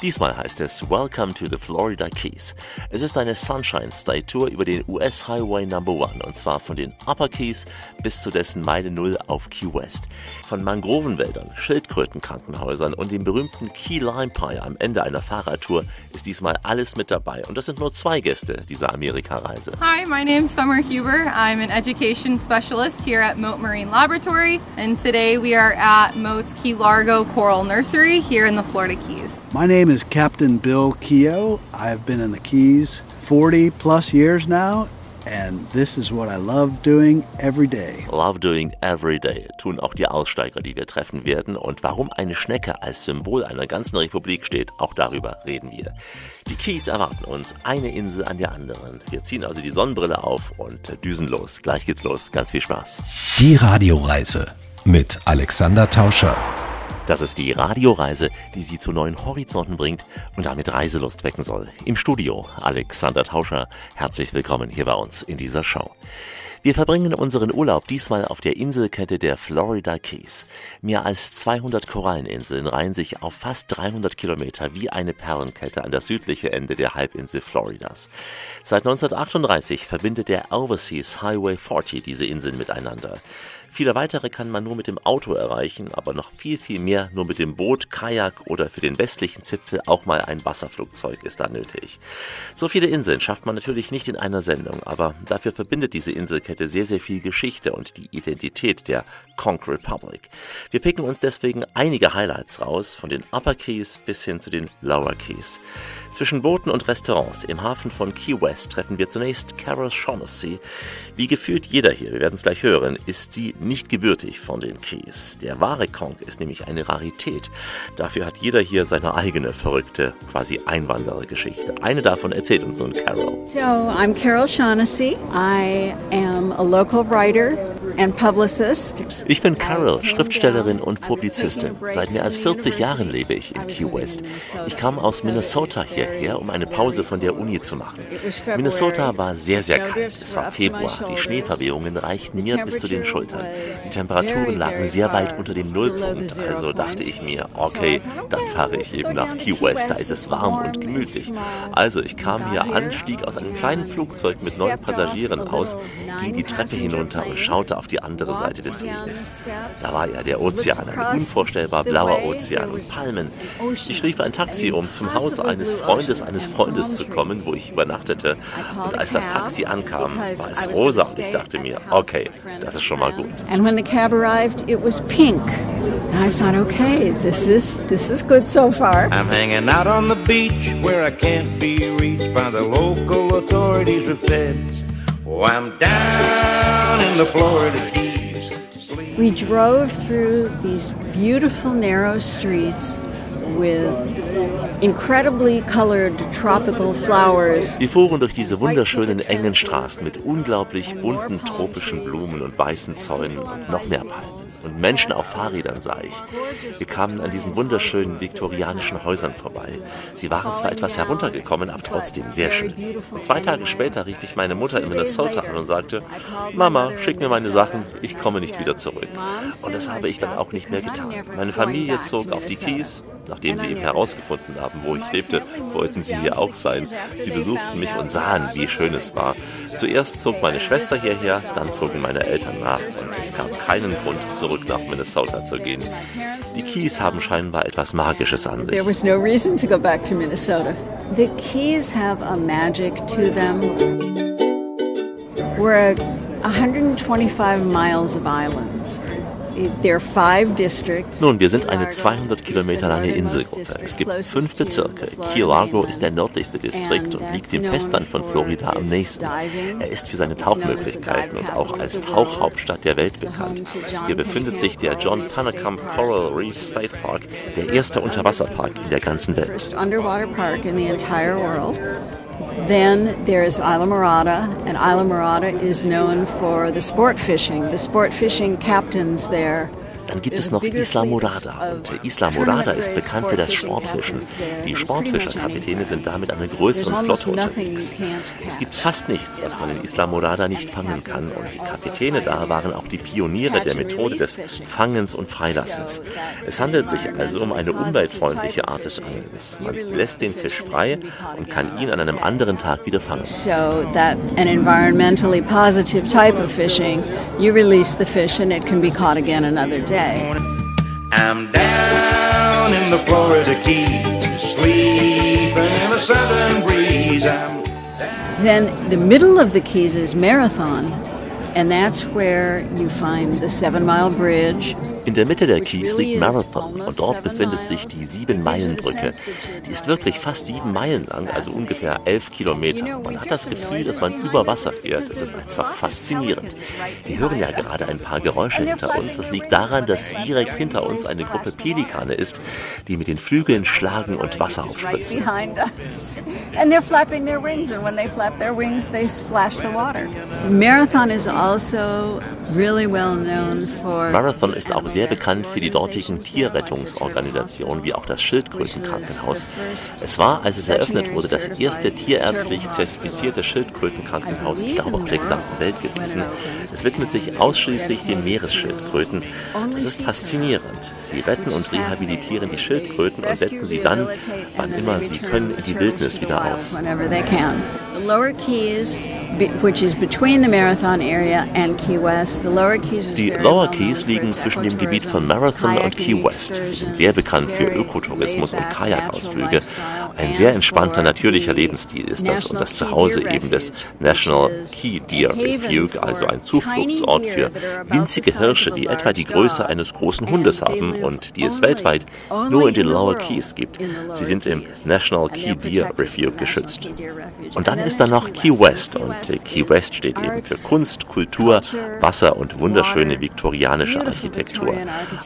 Diesmal heißt es Welcome to the Florida Keys. Es ist eine Sunshine State Tour über den US Highway Number One und zwar von den Upper Keys bis zu dessen Meile Null auf Key West. Von Mangrovenwäldern, Schildkrötenkrankenhäusern und dem berühmten Key Lime Pie am Ende einer Fahrradtour ist diesmal alles mit dabei. Und das sind nur zwei Gäste dieser Amerikareise. Hi, my name is Summer Huber. I'm an education specialist here at Moat Marine Laboratory, and today we are at Moat's Key Largo Coral Nursery here in the Florida Keys. My name is Captain Bill Keogh. I've been in the Keys 40 plus years now, and this is what I love doing every day. Love doing every day tun auch die Aussteiger, die wir treffen werden. Und warum eine Schnecke als Symbol einer ganzen Republik steht, auch darüber reden wir. Die Keys erwarten uns, eine Insel an der anderen. Wir ziehen also die Sonnenbrille auf und düsen los. Gleich geht's los. Ganz viel Spaß. Die Radioreise mit Alexander Tauscher. Das ist die Radioreise, die Sie zu neuen Horizonten bringt und damit Reiselust wecken soll. Im Studio Alexander Tauscher. Herzlich willkommen hier bei uns in dieser Show. Wir verbringen unseren Urlaub diesmal auf der Inselkette der Florida Keys. Mehr als 200 Koralleninseln reihen sich auf fast 300 Kilometer wie eine Perlenkette an das südliche Ende der Halbinsel Floridas. Seit 1938 verbindet der Overseas Highway 40 diese Inseln miteinander. Viele weitere kann man nur mit dem Auto erreichen, aber noch viel, viel mehr nur mit dem Boot, Kajak oder für den westlichen Zipfel auch mal ein Wasserflugzeug ist da nötig. So viele Inseln schafft man natürlich nicht in einer Sendung, aber dafür verbindet diese Inselkette sehr, sehr viel Geschichte und die Identität der Conch Republic. Wir picken uns deswegen einige Highlights raus, von den Upper Keys bis hin zu den Lower Keys. Zwischen Booten und Restaurants im Hafen von Key West treffen wir zunächst Carol Shaughnessy. Wie gefühlt jeder hier, wir werden es gleich hören, ist sie nicht gebürtig von den Keys. Der wahre Conch ist nämlich eine Rarität. Dafür hat jeder hier seine eigene verrückte, quasi Einwanderergeschichte. Eine davon erzählt uns nun Carol. So, I'm Carol Shaughnessy. I am a local writer and publicist. Ich bin Carol, Schriftstellerin und Publizistin. Seit mehr als 40 Jahren lebe ich in Key West. Ich kam aus Minnesota hierher, um eine Pause von der Uni zu machen. Minnesota war sehr, sehr kalt. Es war Februar. Die Schneeverwehungen reichten mir bis zu den Schultern. Die Temperaturen lagen sehr weit unter dem Nullpunkt. Also dachte ich mir, okay, dann fahre ich eben nach Key West. Da ist es warm und gemütlich. Also ich kam hier an, stieg aus einem kleinen Flugzeug mit neun Passagieren aus, ging die Treppe hinunter und schaute auf die andere Seite des Weges. Da war ja der Ozean, ein unvorstellbar blauer Ozean und Palmen. Ich rief ein Taxi, um zum Haus eines Freundes eines Freundes zu kommen, wo ich übernachtete. Und als das Taxi ankam, war es rosa und ich dachte mir, okay, das ist schon mal gut. And when the cab arrived, it was pink. And I thought, okay, this is this is good so far. I'm hanging out on the beach where I can't be reached by the local authorities or feds. Oh, I'm down in the Florida Keys. We drove through these beautiful narrow streets with incredibly colored tropical flowers. Wir fuhren durch diese wunderschönen engen Straßen mit unglaublich bunten tropischen Blumen und weißen Zäunen und noch mehr Palmen. Und Menschen auf Fahrrädern sah ich. Wir kamen an diesen wunderschönen viktorianischen Häusern vorbei. Sie waren zwar etwas heruntergekommen, aber trotzdem sehr schön. Und zwei Tage später rief ich meine Mutter in Minnesota an und sagte, Mama, schick mir meine Sachen, ich komme nicht wieder zurück. Und das habe ich dann auch nicht mehr getan. Meine Familie zog auf die Keys, nachdem sie eben herausgefunden haben, wo ich lebte, wollten sie hier auch sein. Sie besuchten mich und sahen, wie schön es war. Zuerst zog meine Schwester hierher, dann zogen meine Eltern nach und es gab keinen Grund, zurück nach Minnesota zu gehen. Die Keys haben scheinbar etwas Magisches an sich. There was no reason to go back to Minnesota. The Keys have a magic to them. We're 125 miles of islands. There are five districts. Nun, wir sind eine 200 Kilometer lange Inselgruppe. Es gibt fünf Bezirke. Key Largo ist der nördlichste Distrikt und liegt dem Festland von Florida am nächsten. Er ist für seine Tauchmöglichkeiten und auch als Tauchhauptstadt der Welt bekannt. Hier befindet sich der John Panacamp Coral Reef State Park, der erste Unterwasserpark in der ganzen Welt. Then there's Isla Morada, and Isla Morada is known for the sport fishing. The sport fishing captains there Dann gibt es noch Isla Morada. Und Isla Morada ist bekannt für das Sportfischen. Die Sportfischerkapitäne sind da mit einer größeren Flotte unterwegs. Es gibt fast nichts, was man in Isla Morada nicht fangen kann. Und die Kapitäne da waren auch die Pioniere der Methode des Fangens und Freilassens. Es handelt sich also um eine umweltfreundliche Art des Angelns. Man lässt den Fisch frei und kann ihn an einem anderen Tag wieder fangen. So that an environmentally positive type of fishing, you release the fish and it can be caught again another day. I'm down in the Florida Keys, sleeping in a southern breeze. I'm Then the middle of the Keys is Marathon, In der Mitte der Keys liegt Marathon und dort befindet sich die Sieben-Meilen-Brücke. Die ist wirklich fast sieben Meilen lang, also ungefähr elf Kilometer. Man hat das Gefühl, dass man über Wasser fährt. Es ist einfach faszinierend. Wir hören ja gerade ein paar Geräusche hinter uns. Das liegt daran, dass direkt hinter uns eine Gruppe Pelikane ist, die mit den Flügeln schlagen und Wasser aufspritzen. behind us. And they're flapping their wings, and when they flap their wings, they splash the water. Marathon is also really well known for. Marathon ist auch sehr bekannt für die dortigen Tierrettungsorganisationen, wie auch das Schildkrötenkrankenhaus. Es war, als es eröffnet wurde, das erste tierärztlich zertifizierte Schildkrötenkrankenhaus, ich glaube, auf der gesamten Welt gewesen. Es widmet sich ausschließlich den Meeresschildkröten. Das ist faszinierend. Sie retten und rehabilitieren die Schildkröten und setzen sie dann, wann immer sie können, in die Wildnis wieder aus. The Lower Keys, be- which is between the Marathon area and Key West, the Lower Keys is Die Lower Keys liegen zwischen dem Gebiet von Marathon und Key West. Sie sind sehr bekannt für Ökotourismus und Kajakausflüge. Ein sehr entspannter, natürlicher Lebensstil ist das und das Zuhause eben des National Key Deer Refuge, also ein Zufluchtsort für winzige Hirsche, die etwa die Größe eines großen Hundes haben und die es weltweit nur in den Lower Keys gibt. Sie sind im. National Key Deer Refuge geschützt. Und dann ist then da noch Key West und äh, Key West steht eben für Kunst, Kultur, Wasser und wunderschöne viktorianische Architektur.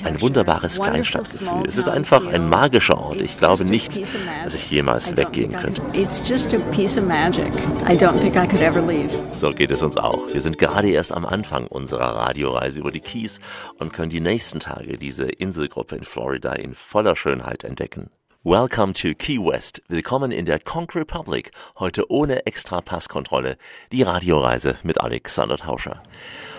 Ein wunderbares Kleinstadtgefühl. Es ist einfach ein magischer Ort. Ich glaube nicht, dass ich jemals weggehen könnte. So geht es uns auch. Wir sind gerade erst am Anfang unserer Radioreise über die Keys und können die nächsten Tage diese Inselgruppe in Florida in voller Schönheit entdecken. Welcome to Key West. Willkommen in der Conch Republic. Heute ohne extra Passkontrolle. Die Radioreise mit Alexander Tauscher.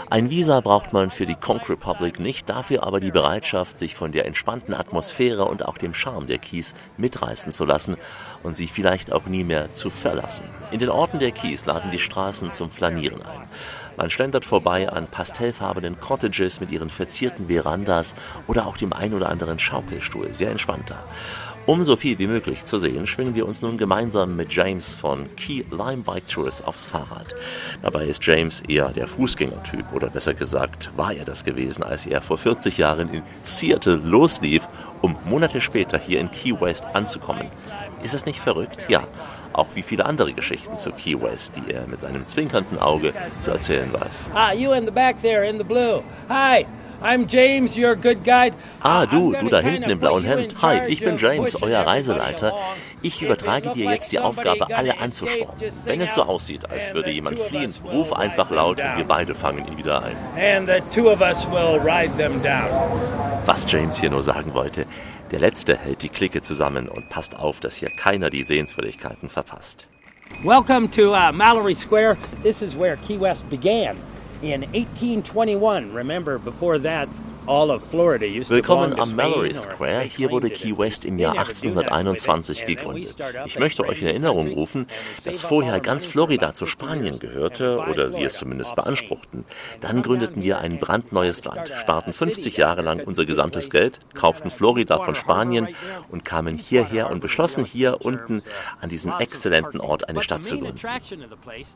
Ein Visa braucht man für die Conch Republic nicht, dafür aber die Bereitschaft, sich von der entspannten Atmosphäre und auch dem Charme der Keys mitreißen zu lassen und sie vielleicht auch nie mehr zu verlassen. In den Orten der Keys laden die Straßen zum Flanieren ein. Man schlendert vorbei an pastellfarbenen Cottages mit ihren verzierten Verandas oder auch dem ein oder anderen Schaukelstuhl. Sehr entspannt da. Um so viel wie möglich zu sehen, schwingen wir uns nun gemeinsam mit James von Key Lime Bike Tours aufs Fahrrad. Dabei ist James eher der Fußgängertyp oder besser gesagt war er das gewesen, als er vor 40 Jahren in Seattle loslief, um Monate später hier in Key West anzukommen. Ist das nicht verrückt? Ja. Auch wie viele andere Geschichten zu Key West, die er mit einem zwinkernden Auge zu erzählen weiß. Ah, you in the back there in the blue. Hi, I'm James, your good guide. Ah, du, du da hinten im blauen Hemd. Hi, ich bin James, euer Reiseleiter. Ich übertrage dir jetzt die Aufgabe, alle anzuspornen. Wenn es so aussieht, als würde jemand fliehen, ruf einfach laut und wir beide fangen ihn wieder ein. And the two of us will ride them down. Was James hier nur sagen wollte, der Letzte hält die Clique zusammen und passt auf, dass hier keiner die Sehenswürdigkeiten verpasst. Welcome to uh, Mallory Square. This is where Key West began in 1821. Remember, before that, Willkommen am Mallory Square. Hier wurde Key West im Jahr never do that with it. 1821 And then we gegründet. Ich möchte euch in Erinnerung rufen, dass vorher ganz Florida zu about 50 Spanien gehörte oder sie es zumindest beanspruchten. Dann gründeten wir ein and brandneues Land, sparten city 50 down Jahre lang unser gesamtes. Geld, kauften Florida von Spanien und kamen hierher und beschlossen hier unten an diesem exzellenten. Ort eine Stadt zu gründen.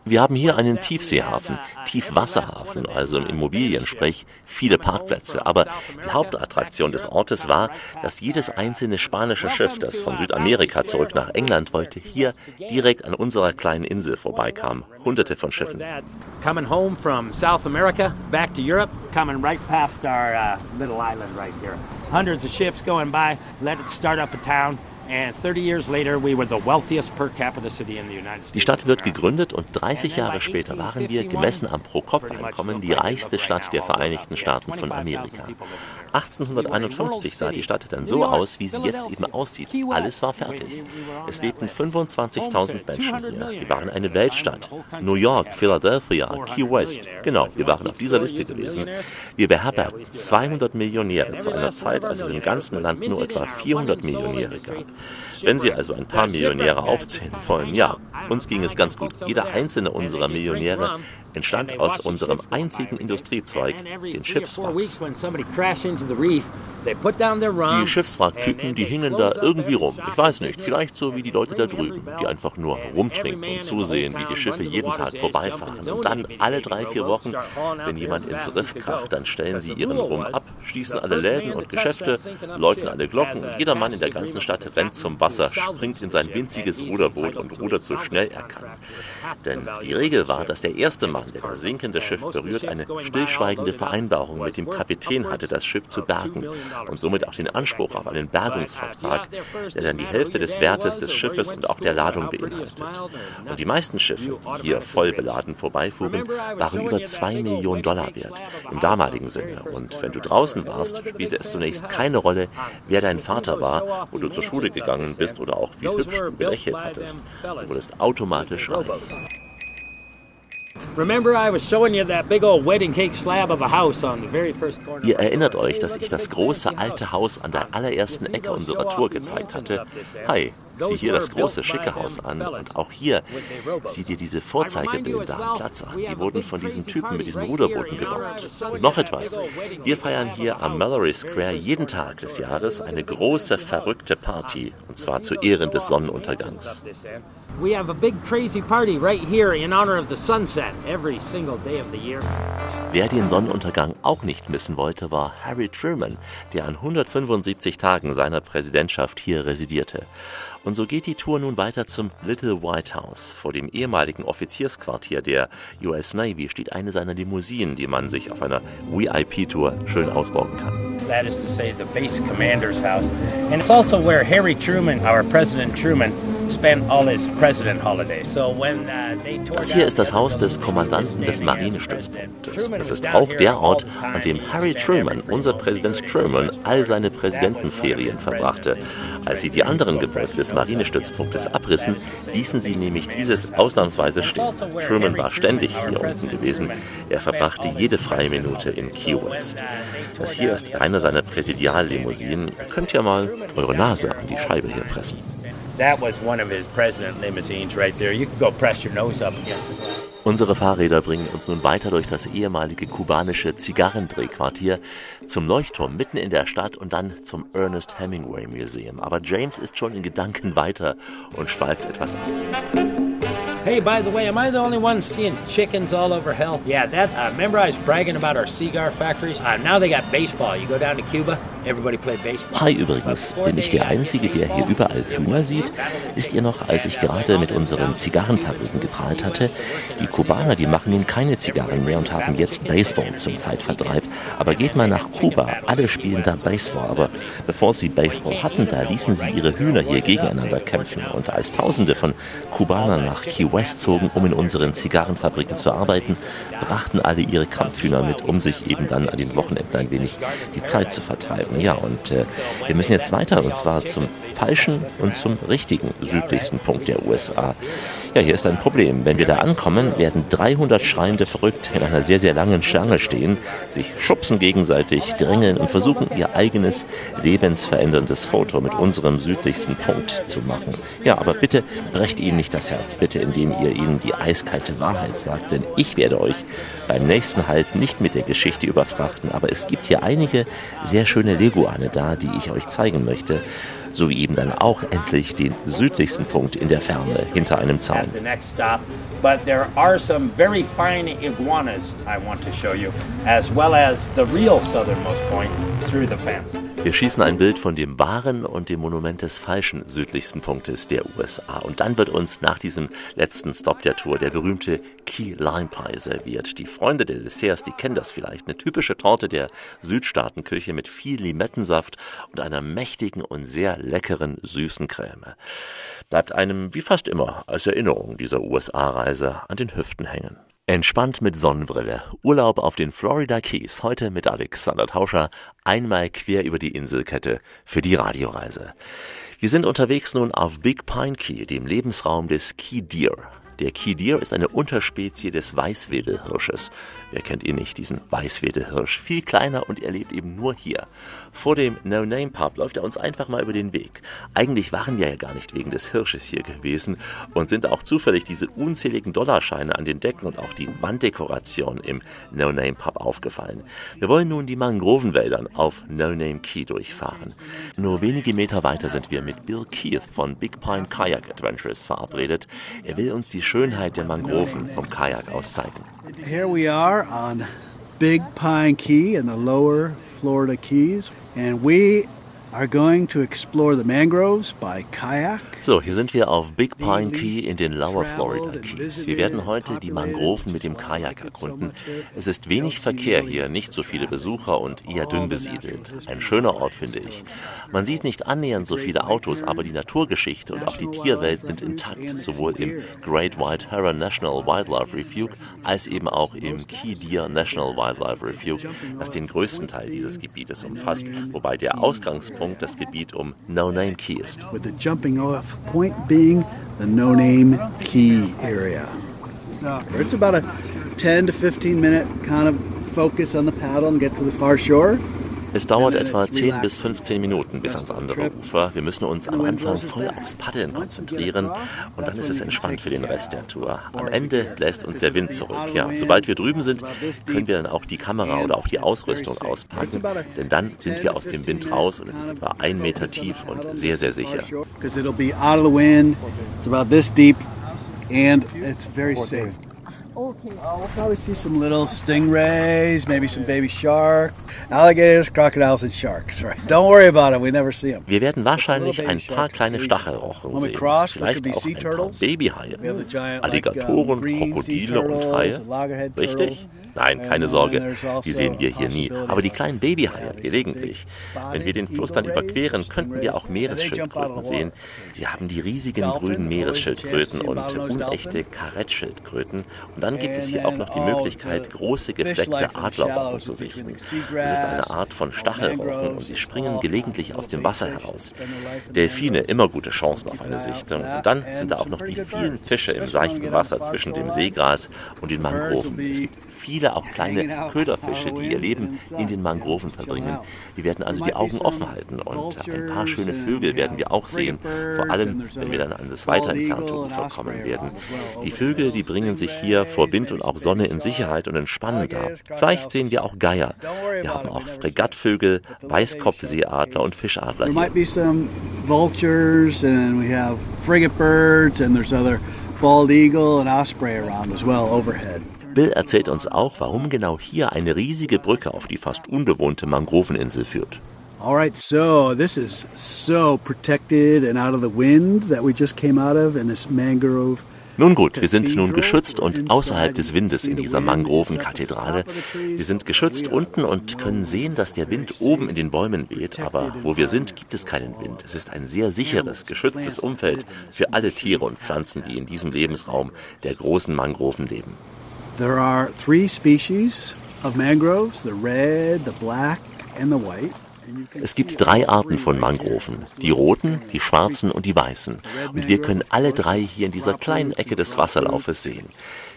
Wir haben hier einen Tiefseehafen, uh, uh, Tiefwasserhafen, also im Immobiliensprech, viele Parkplätze. from Aber die Hauptattraktion des Ortes war, dass jedes einzelne spanische Schiff, das von Südamerika zurück nach England wollte, hier direkt an unserer kleinen Insel vorbeikam. Hunderte von Schiffen. Coming home from South America back to Europe, coming right past our uh, little island right here. Hundreds of ships going by, let it start up a town, and 30 years later, we were the wealthiest per capita city in the United States. Die Stadt wird gegründet und 30 Jahre später waren wir, gemessen am Pro-Kopf-Einkommen, die reichste Stadt der Vereinigten Staaten von Amerika. 1851 sah die Stadt dann so aus, wie sie jetzt eben aussieht. Alles war fertig. Es lebten 25.000 Menschen hier. Wir waren eine Weltstadt. New York, Philadelphia, Key West. Genau, wir waren auf dieser Liste gewesen. Wir beherbergten 200 Millionäre zu einer Zeit, als es im ganzen Land nur etwa 400 Millionäre gab. Wenn Sie also ein paar Millionäre aufzählen wollen, ja, uns ging es ganz gut. Jeder einzelne unserer Millionäre entstand aus unserem einzigen Industriezweig, den Schiffswracks. Die Schiffswracktypen, die hingen da irgendwie rum. Ich weiß nicht, vielleicht so wie die Leute da drüben, die einfach nur rumtrinken und zusehen, wie die Schiffe jeden Tag vorbeifahren. Und dann alle drei, vier Wochen, wenn jemand ins Riff kracht, dann stellen sie ihren Rum ab, schließen alle Läden und Geschäfte, läuten alle Glocken und jeder Mann in der ganzen Stadt rennt zum Wasser, springt in sein winziges Ruderboot und rudert so schnell er kann. Denn die Regel war, dass der erste Mann, der das sinkende Schiff berührt, eine stillschweigende Vereinbarung mit dem Kapitän hatte, das Schiff zu bergen und somit auch den Anspruch auf einen Bergungsvertrag, der dann die Hälfte des Wertes des Schiffes und auch der Ladung beinhaltet. Und die meisten Schiffe, die hier voll beladen vorbeifuhren, waren über zwei Millionen Dollar wert, im damaligen Sinne. Und wenn du draußen warst, spielte es zunächst keine Rolle, wer dein Vater war, wo du zur Schule gegangen bist oder auch wie hübsch du gelächelt hattest. Du wurdest automatisch reich. Ihr erinnert euch, dass ich das große alte Haus an der allerersten Ecke unserer Tour gezeigt hatte. Hi, sieh hier das große schicke Haus an und auch hier sieh dir diese Vorzeigebilder am Platz an. Die wurden von diesem Typen mit diesen Ruderbooten gebaut. Und noch etwas. Wir feiern hier am Mallory Square jeden Tag des Jahres eine große verrückte Party und zwar zu Ehren des Sonnenuntergangs. We have a big crazy party right here in honor of the sunset every single day of the year. Wer den Sonnenuntergang auch nicht missen wollte, war Harry Truman, der an 175 Tagen seiner Präsidentschaft hier residierte. Und so geht die Tour nun weiter zum Little White House. Vor dem ehemaligen Offiziersquartier der US Navy steht eine seiner Limousinen, die man sich auf einer VIP-Tour schön ausbauen kann. That is to say the base commander's house. And it's also where Harry Truman, our President Truman, das hier ist das Haus des Kommandanten des Marinestützpunktes. Es ist auch der Ort, an dem Harry Truman, unser Präsident Truman, all seine Präsidentenferien verbrachte. Als sie die anderen Gebäude des Marinestützpunktes abrissen, ließen sie nämlich dieses ausnahmsweise stehen. Truman war ständig hier unten gewesen. Er verbrachte jede freie Minute in Key West. Das hier ist eine seiner Präsidiallimousinen. Ihr könnt ja mal eure Nase an die Scheibe hier pressen. That was one of his president limousines right there. You can go press your nose up against it. Unsere Fahrräder bringen uns nun weiter durch das ehemalige kubanische Zigarrendrehquartier zum Leuchtturm mitten in der Stadt und dann zum Ernest Hemingway Museum. Aber James ist schon in Gedanken weiter und schweift etwas ab. Hey, by the way, am I the only one seeing chickens all over hell? Yeah, that. Uh, remember I was bragging about our cigar factories? Uh, now they got baseball. You go down to Cuba, everybody play baseball. Hi übrigens, bin ich der Einzige, der hier überall Hühner sieht? Wisst ihr noch, als ich gerade mit unseren Zigarrenfabriken geprahlt hatte? Die Kubaner, die machen nun keine Zigarren mehr und haben jetzt Baseball zum Zeitvertreib. Aber geht mal nach Kuba, alle spielen da Baseball. Aber bevor sie Baseball hatten, da ließen sie ihre Hühner hier gegeneinander kämpfen. Und als Tausende von Kubanern nach Key West zogen, um in unseren Zigarrenfabriken zu arbeiten, brachten alle ihre Kampfhühner mit, um sich eben dann an den Wochenenden ein wenig die Zeit zu vertreiben. Ja, und äh, wir müssen jetzt weiter und zwar zum falschen und zum richtigen südlichsten Punkt der USA. Ja, hier ist ein Problem. Wenn wir da ankommen, werden 300 schreiende Verrückt in einer sehr, sehr langen Schlange stehen, sich schubsen gegenseitig, drängeln und versuchen, ihr eigenes lebensveränderndes Foto mit unserem südlichsten Punkt zu machen. Ja, aber bitte brecht ihnen nicht das Herz, bitte, indem ihr ihnen die eiskalte Wahrheit sagt, denn ich werde euch beim nächsten Halt nicht mit der Geschichte überfrachten, aber es gibt hier einige sehr schöne Leguane da, die ich euch zeigen möchte sowie eben dann auch endlich den südlichsten Punkt in der Ferne hinter einem Zaun. But there are some very fine iguanas I want to show you, as well as the real southernmost point through the fence. Wir schießen ein Bild von dem wahren und dem Monument des falschen südlichsten Punktes der USA. Und dann wird uns nach diesem letzten Stop der Tour der berühmte Key Lime Pie serviert. Die Freunde der Desserts, die kennen das vielleicht. Eine typische Torte der Südstaatenküche mit viel Limettensaft und einer mächtigen und sehr leckeren süßen Creme. Bleibt einem wie fast immer als Erinnerung dieser USA-Reise an den Hüften hängen. Entspannt mit Sonnenbrille. Urlaub auf den Florida Keys. Heute mit Alexander Tauscher. Einmal quer über die Inselkette für die Radioreise. Wir sind unterwegs nun auf Big Pine Key, dem Lebensraum des Key Deer. Der Kidir ist eine Unterspezie des Weißwedelhirsches. Wer kennt ihn nicht, diesen Weißwedelhirsch? Viel kleiner und er lebt eben nur hier. Vor dem No Name Pub läuft er uns einfach mal über den Weg. Eigentlich waren wir ja gar nicht wegen des Hirsches hier gewesen und sind auch zufällig diese unzähligen Dollarscheine an den Decken und auch die Wanddekoration im No Name Pub aufgefallen. Wir wollen nun die Mangrovenwäldern auf No Name Key durchfahren. Nur wenige Meter weiter sind wir mit Bill Keith von Big Pine Kayak Adventures verabredet. Er will uns die Schönheit der Mangroven vom Kajak aus zeigen. Here we are on Big Pine Key in the lower Florida Keys, and we are going to explore the mangroves by kayak. So, hier sind wir auf Big Pine Key in den Lower Florida Keys. Wir werden heute die Mangroven mit dem Kajak erkunden. Es ist wenig Verkehr hier, nicht so viele Besucher und eher dünn besiedelt. Ein schöner Ort, finde ich. Man sieht nicht annähernd so viele Autos, aber die Naturgeschichte und auch die Tierwelt sind intakt, sowohl im Great White Heron National Wildlife Refuge als eben auch im Key Deer National Wildlife Refuge, das den größten Teil dieses Gebietes umfasst, wobei der Ausgangspunkt Punkt das Gebiet um No Name Key ist. With the jumping off point being the No Name Key area. It's about a 10 to 15 minute kind of focus on the paddle and get to the far shore. Es dauert etwa 10 bis 15 Minuten bis ans andere Ufer. Wir müssen uns am Anfang voll aufs Paddeln konzentrieren und dann ist es entspannt für den Rest der Tour. Am Ende bläst uns der Wind zurück. Ja, sobald wir drüben sind, können wir dann auch die Kamera oder auch die Ausrüstung auspacken, denn dann sind wir aus dem Wind raus und es ist etwa ein Meter tief und sehr, sehr sicher. And it's very safe. Okay. Uh, we'll probably see some little stingrays, maybe some baby shark, alligators, crocodiles, and sharks. Right? Don't worry about them. We never see them. Wir werden wahrscheinlich ein paar kleine Stachelrochen sehen, vielleicht auch ein paar Babyhaie, Alligatoren, Krokodile und Haie. Richtig? Nein, keine Sorge, die sehen wir hier nie. Aber die kleinen Babyhaie gelegentlich. Wenn wir den Fluss dann überqueren, könnten wir auch Meeresschildkröten sehen. Wir haben die riesigen grünen Meeresschildkröten und unechte Karettschildkröten. Und dann gibt es hier auch noch die Möglichkeit, große gefleckte Adlerrochen zu sichten. Es ist eine Art von Stachelrochen und sie springen gelegentlich aus dem Wasser heraus. Delfine, immer gute Chancen auf eine Sichtung. Und dann sind da auch noch die vielen Fische im seichten Wasser zwischen dem Seegras und den Mangroven. Es gibt viele auch kleine Köderfische, die ihr Leben in den Mangroven verbringen. Wir werden also die Augen offen halten und ein paar schöne Vögel werden wir auch sehen, vor allem wenn wir dann an das weiter entfernte Ufer kommen werden. Die Vögel, die bringen sich hier vor Wind und auch Sonne in Sicherheit und entspannen da. Vielleicht sehen wir auch Geier. Wir haben auch Fregattvögel, Weißkopfseeadler und Fischadler have frigate birds and there's other bald eagle and osprey around as well overhead. Bill erzählt uns auch, warum genau hier eine riesige Brücke auf die fast unbewohnte Mangroveninsel führt. All right, so this is so protected and out of the wind that we just came out of in this mangrove. Nun gut, wir sind nun geschützt und außerhalb des Windes in dieser Mangrovenkathedrale. Wir sind geschützt unten und können sehen, dass der Wind oben in den Bäumen weht, aber wo wir sind, gibt es keinen Wind. Es ist ein sehr sicheres, geschütztes Umfeld für alle Tiere und Pflanzen, die in diesem Lebensraum der großen Mangroven leben. There are three species of mangroves, the red, the black and the white. Es gibt drei Arten von Mangroven, die roten, die schwarzen und die weißen. Und wir können alle drei hier in dieser kleinen Ecke des Wasserlaufes sehen.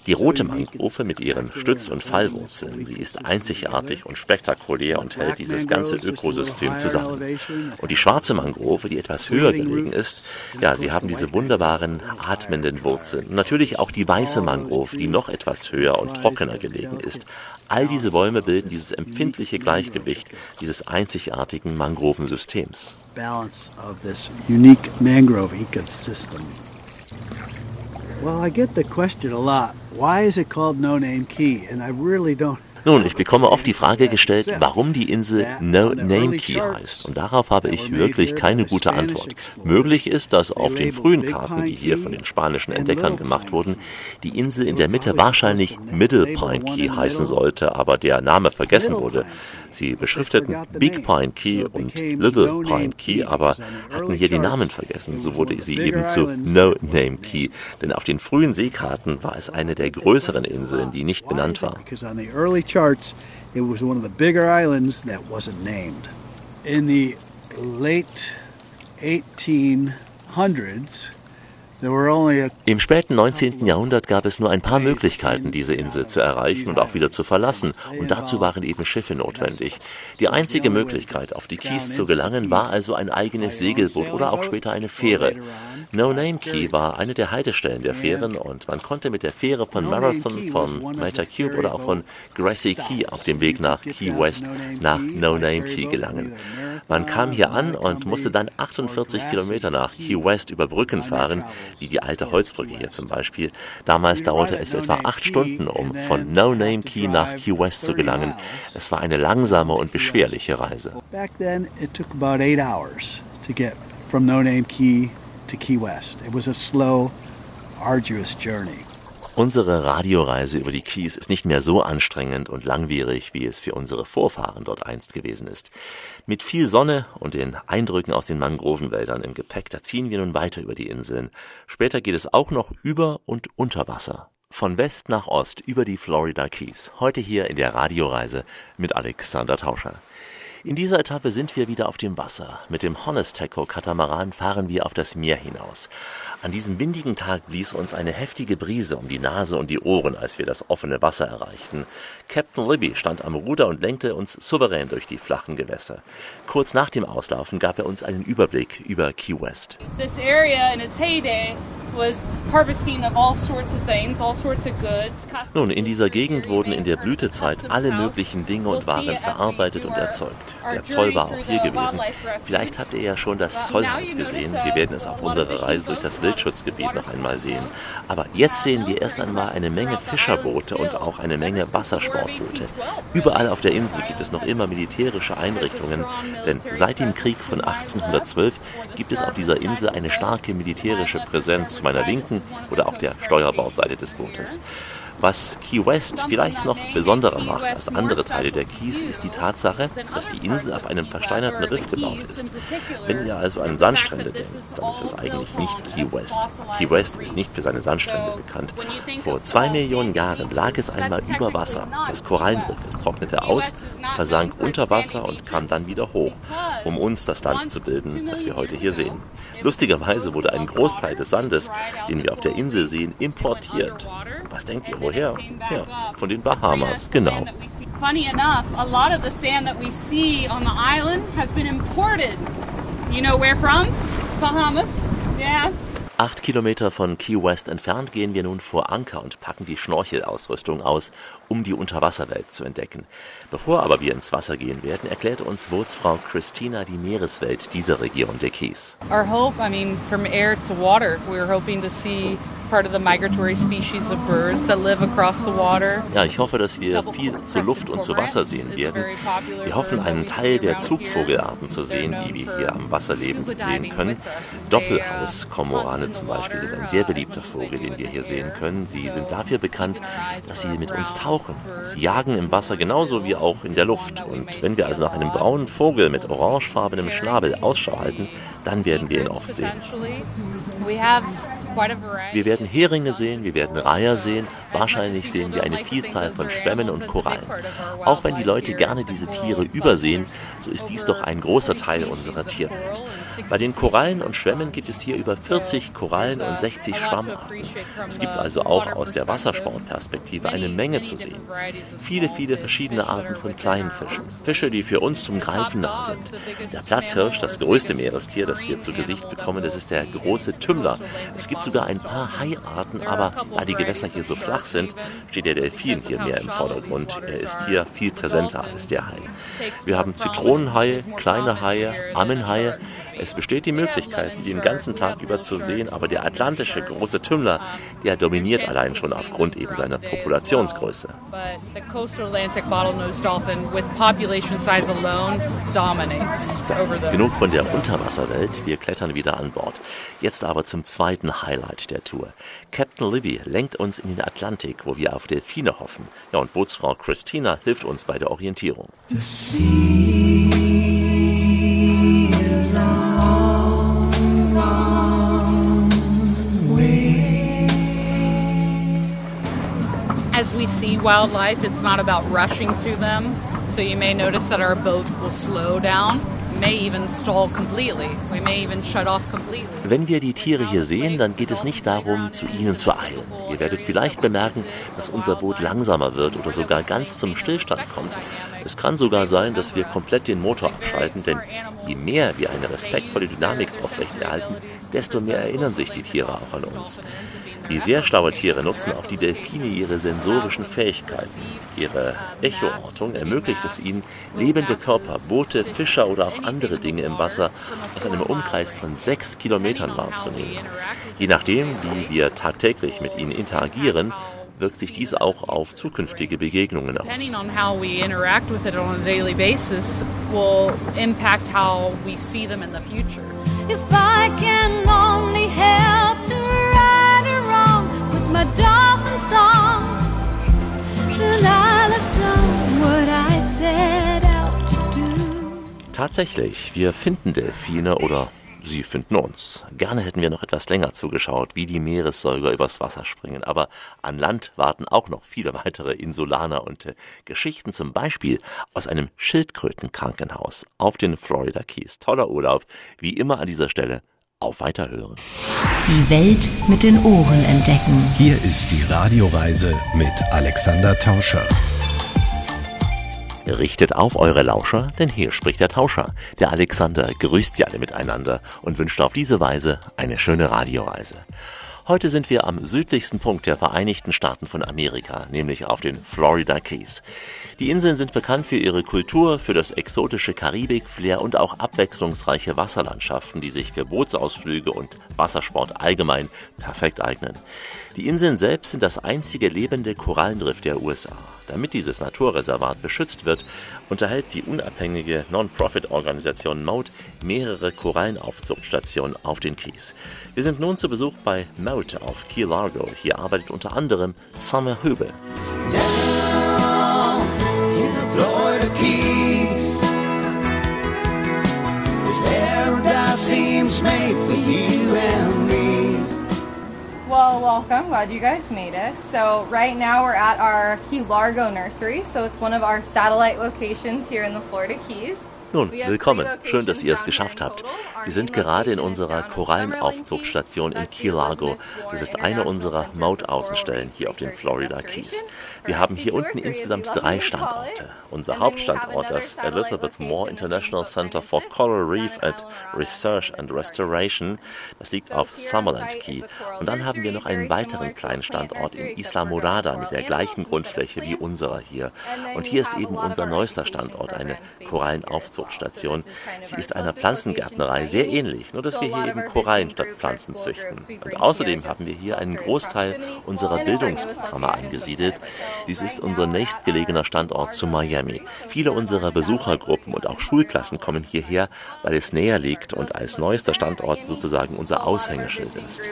Die rote Mangrove mit ihren Stütz- und Fallwurzeln, sie ist einzigartig und spektakulär und hält dieses ganze Ökosystem zusammen. Und die schwarze Mangrove, die etwas höher gelegen ist, ja, sie haben diese wunderbaren atmenden Wurzeln. Und natürlich auch die weiße Mangrove, die noch etwas höher und trockener gelegen ist. All diese Bäume bilden dieses empfindliche Gleichgewicht dieses einzigartigen Mangrovensystems. balance of this unique mangrove ecosystem. Nun, ich bekomme oft die Frage gestellt, warum die Insel No Name Key heißt. Und darauf habe ich wirklich keine gute Antwort. Möglich ist, dass auf den frühen Karten, die hier von den spanischen Entdeckern gemacht wurden, die Insel in der Mitte wahrscheinlich Middle Pine Key heißen sollte, aber der Name vergessen wurde. Sie beschrifteten Big Pine Key und Little Pine Key, aber hatten hier die Namen vergessen. So wurde sie eben zu No Name Key. Denn auf den frühen Seekarten war es eine der größeren Inseln, die nicht benannt war. In the late 1800s, Im späten 19. Jahrhundert gab es nur ein paar Möglichkeiten, diese Insel zu erreichen und auch wieder zu verlassen, und dazu waren eben Schiffe notwendig. Die einzige Möglichkeit, auf die Keys zu gelangen, war also ein eigenes Segelboot oder auch später eine Fähre. No Name Key war eine der Haltestellen der Fähren und man konnte mit der Fähre von Marathon, von Meta Cube oder auch von Grassy Key auf dem Weg nach Key West nach No Name Key gelangen. Man kam hier an und musste dann 48 Kilometer nach Key West über Brücken fahren, wie die alte Holzbrücke hier zum Beispiel. Damals dauerte es etwa acht Stunden, um von No Name Key nach Key West zu gelangen. Es war eine langsame und beschwerliche Reise. Back then it took about eight hours to get from No Name Key to Key West. It was a slow, arduous journey. Unsere Radioreise über die Keys ist nicht mehr so anstrengend und langwierig, wie es für unsere Vorfahren dort einst gewesen ist. Mit viel Sonne und den Eindrücken aus den Mangrovenwäldern im Gepäck, da ziehen wir nun weiter über die Inseln. Später geht es auch noch über und unter Wasser. Von West nach Ost über die Florida Keys. Heute hier in der Radioreise mit Alexander Tauscher. In dieser Etappe sind wir wieder auf dem Wasser. Mit dem Honesteco Katamaran fahren wir auf das Meer hinaus. An diesem windigen Tag blies uns eine heftige Brise um die Nase und die Ohren, als wir das offene Wasser erreichten. Captain Libby stand am Ruder und lenkte uns souverän durch die flachen Gewässer. Kurz nach dem Auslaufen gab er uns einen Überblick über Key West. This area in its heyday nun, in dieser Gegend wurden in der Blütezeit alle möglichen Dinge und Waren verarbeitet und erzeugt. Der Zoll war auch hier gewesen. Vielleicht habt ihr ja schon das Zollhaus gesehen. Wir werden es auf unserer Reise durch das Wildschutzgebiet noch einmal sehen. Aber jetzt sehen wir erst einmal eine Menge Fischerboote und auch eine Menge Wassersportboote. Überall auf der Insel gibt es noch immer militärische Einrichtungen, denn seit dem Krieg von 1812 gibt es auf dieser Insel eine starke militärische Präsenz zu meiner Linken oder auch der Steuerbordseite des Bootes. Was Key West vielleicht noch besonderer macht als andere Teile der Keys, ist die Tatsache, dass die Insel auf einem versteinerten Riff gebaut ist. Wenn ihr also an Sandstrände denkt, dann ist es eigentlich nicht Key West. Key West ist nicht für seine Sandstrände bekannt. Vor zwei Millionen Jahren lag es einmal über Wasser. Das Korallenriff, es trocknete aus, versank unter Wasser und kam dann wieder hoch, um uns das Land zu bilden, das wir heute hier sehen. Lustigerweise wurde ein Großteil des Sandes, den wir auf der Insel sehen, importiert. Was denkt ihr, woher? Ja, von den Bahamas, genau. Funny enough, a lot of the sand that we see on the island has been imported. You know where from? Bahamas. Yeah. Acht Kilometer von Key West entfernt gehen wir nun vor Anker und packen die Schnorchelausrüstung aus, um die Unterwasserwelt zu entdecken. Bevor aber wir ins Wasser gehen werden, erklärt uns Bootsfrau Christina die Meereswelt dieser Region der Keys. Our hope, I mean, from air to water, we're hoping to see part of the migratory species of birds that live across the water. Ja, ich hoffe, dass wir viel zu Luft und zu Wasser sehen werden. Wir hoffen, einen Teil der Zugvogelarten zu sehen, die wir hier am Wasser lebend sehen können. Doppelhauskormorane zum Beispiel sind ein sehr beliebter Vogel, den wir hier sehen können. Sie sind dafür bekannt, dass sie mit uns tauchen. Sie jagen im Wasser genauso wie auch in der Luft. Und wenn wir also nach einem braunen Vogel mit orangefarbenem Schnabel Ausschau halten, dann werden wir ihn oft sehen. Wir werden Heringe sehen, wir werden Reiher sehen, wahrscheinlich sehen wir eine Vielzahl von Schwämmen und Korallen. Auch wenn die Leute gerne diese Tiere übersehen, so ist dies doch ein großer Teil unserer Tierwelt. Bei den Korallen und Schwämmen gibt es hier über 40 Korallen und 60 Schwammarten. Es gibt also auch aus der Wassersportperspektive eine Menge zu sehen. Viele, viele verschiedene Arten von kleinen Fischen. Fische, die für uns zum Greifen nah sind. Der Platzhirsch, das größte Meerestier, das wir zu Gesicht bekommen, das ist der große Tümmler. Es gibt sogar ein paar Haiarten, aber da die Gewässer hier so flach sind, steht der Delfin hier mehr im Vordergrund. Er ist hier viel präsenter als der Hai. Wir haben Zitronenhaie, kleine Haie, Ammenhaie, Es besteht die Möglichkeit, sie den ganzen Tag über zu sehen, aber der atlantische große Tümmler, der dominiert allein schon aufgrund eben seiner Populationsgröße. So, genug von der Unterwasserwelt, wir klettern wieder an Bord. Jetzt aber zum zweiten Highlight der Tour. Captain Libby lenkt uns in den Atlantik, wo wir auf Delfine hoffen. Ja, und Bootsfrau Christina hilft uns bei der Orientierung. As we see wildlife, it's not about rushing to them. So you may notice that our boat will slow down. Wenn wir die Tiere hier sehen, dann geht es nicht darum, zu ihnen zu eilen. Ihr werdet vielleicht bemerken, dass unser Boot langsamer wird oder sogar ganz zum Stillstand kommt. Es kann sogar sein, dass wir komplett den Motor abschalten, denn je mehr wir eine respektvolle Dynamik aufrechterhalten, desto mehr erinnern sich die Tiere auch an uns. Wie sehr schlaue Tiere nutzen auch die Delfine ihre sensorischen Fähigkeiten. Ihre Echoortung ermöglicht es ihnen, lebende Körper, Boote, Fischer oder auch andere Dinge im Wasser aus einem Umkreis von sechs Kilometern wahrzunehmen. Je nachdem, wie wir tagtäglich mit ihnen interagieren, wirkt sich dies auch auf zukünftige Begegnungen aus. Depending on how we interact with it on a daily basis will impact how we see them in the future. If I can only help to my dolphin song, then I'll have done what I set out to do. Tatsächlich, wir finden Delfine oder sie finden uns. Gerne hätten wir noch etwas länger zugeschaut, wie die Meeressäuger übers Wasser springen, aber an Land warten auch noch viele weitere Insulaner und äh, Geschichten, zum Beispiel aus einem Schildkrötenkrankenhaus auf den Florida Keys. Toller Urlaub, wie immer an dieser Stelle. Auf Weiterhören. Die Welt mit den Ohren entdecken. Hier ist die Radioreise mit Alexander Tauscher. Richtet auf eure Lauscher, denn hier spricht der Tauscher. Der Alexander grüßt sie alle miteinander und wünscht auf diese Weise eine schöne Radioreise. Heute sind wir am südlichsten Punkt der Vereinigten Staaten von Amerika, nämlich auf den Florida Keys. Die Inseln sind bekannt für ihre Kultur, für das exotische Karibik-Flair und auch abwechslungsreiche Wasserlandschaften, die sich für Bootsausflüge und Wassersport allgemein perfekt eignen. Die Inseln selbst sind das einzige lebende Korallenriff der USA. Damit dieses Naturreservat beschützt wird, unterhält die unabhängige Non-Profit-Organisation MODE mehrere Korallenaufzuchtstationen auf den Keys. Wir sind nun zu Besuch bei MODE auf Key Largo. Hier arbeitet unter anderem Summer Hübel. seems made for you and. Well, welcome. Glad you guys made it. So, right now we're at our Key Largo Nursery. So, it's one of our satellite locations here in the Florida Keys. Nun, willkommen. Schön, dass ihr es geschafft habt. Wir sind gerade in unserer Korallenaufzuchtstation in Key Largo. Das ist eine unserer Mautaußenstellen hier auf den Florida Keys. Wir haben hier unten insgesamt drei Standorte. Unser Hauptstandort, das Elizabeth Moore International Center for Coral Reef and Research and Restoration, das liegt auf Summerland Key. Und dann haben wir noch einen weiteren kleinen Standort in Isla Morada mit der gleichen Grundfläche wie unserer hier. Und hier ist eben unser neuester Standort, eine Korallenaufzuchtstation. Sie ist einer Pflanzengärtnerei sehr ähnlich, nur dass wir hier eben Korallen statt Pflanzen züchten. Und außerdem haben wir hier einen Großteil unserer Bildungsprogramme angesiedelt. Dies ist unser nächstgelegener Standort zu Miami. Viele unserer Besuchergruppen und auch Schulklassen kommen hierher, weil es näher liegt und als neuester Standort sozusagen unser Aushängeschild ist.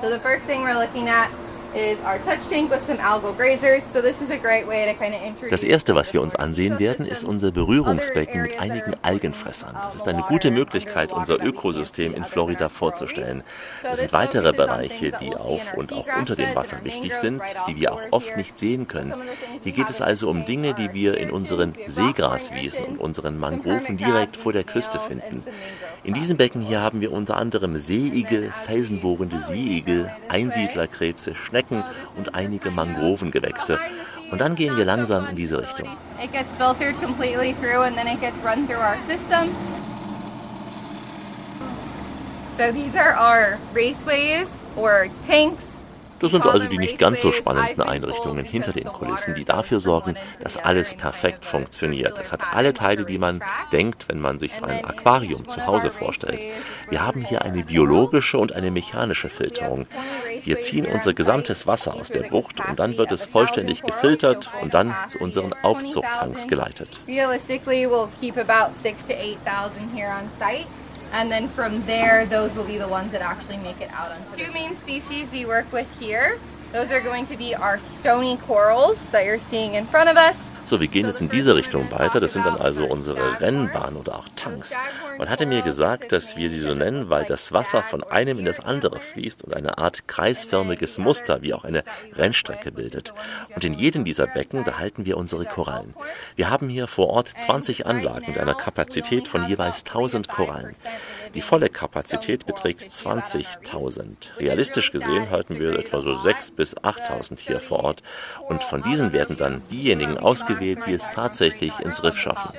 So the first thing we're looking at is our touch tank with some algal grazers. So this is a great way to kind of introduce. Das erste, was wir uns ansehen werden, ist unser Berührungsbecken mit einigen Algenfressern. Das ist eine gute Möglichkeit, unser Ökosystem in Florida vorzustellen. Es sind weitere Bereiche, die auf und auch unter dem Wasser wichtig sind, die wir auch oft nicht sehen können. Hier geht es also um Dinge, die wir in unseren Seegraswiesen und unseren Mangroven direkt vor der Küste finden. In diesem Becken hier haben wir unter anderem Seeigel, felsenbohrende Seeigel, Einsiedlerkrebse, Schnecken und einige Mangrovengewächse. Und dann gehen wir langsam in diese Richtung. So these are our raceways or tanks Das sind also die nicht ganz so spannenden Einrichtungen hinter den Kulissen, die dafür sorgen, dass alles perfekt funktioniert. Es hat alle Teile, die man denkt, wenn man sich ein Aquarium zu Hause vorstellt. Wir haben hier eine biologische und eine mechanische Filterung. Wir ziehen unser gesamtes Wasser aus der Bucht und dann wird es vollständig gefiltert und dann zu unseren Aufzuchttanks geleitet. Realistically, we'll keep about 6 to 8,000 here on site. And then from there, those will be the ones that actually make it out onto Two main species we work with here. Those are going to be our stony corals that you're seeing in front of us. So, wir gehen jetzt in diese Richtung weiter. Das sind dann also unsere Rennbahnen oder auch Tanks. Man hatte mir gesagt, dass wir sie so nennen, weil das Wasser von einem in das andere fließt und eine Art kreisförmiges Muster wie auch eine Rennstrecke bildet. Und in jedem dieser Becken, da halten wir unsere Korallen. Wir haben hier vor Ort 20 Anlagen mit einer Kapazität von jeweils 1000 Korallen. Die volle Kapazität beträgt 20.000. Realistisch gesehen halten wir etwa so 6.000 bis 8.000 hier vor Ort. Und von diesen werden dann diejenigen ausgewählt, die es tatsächlich ins Riff schaffen.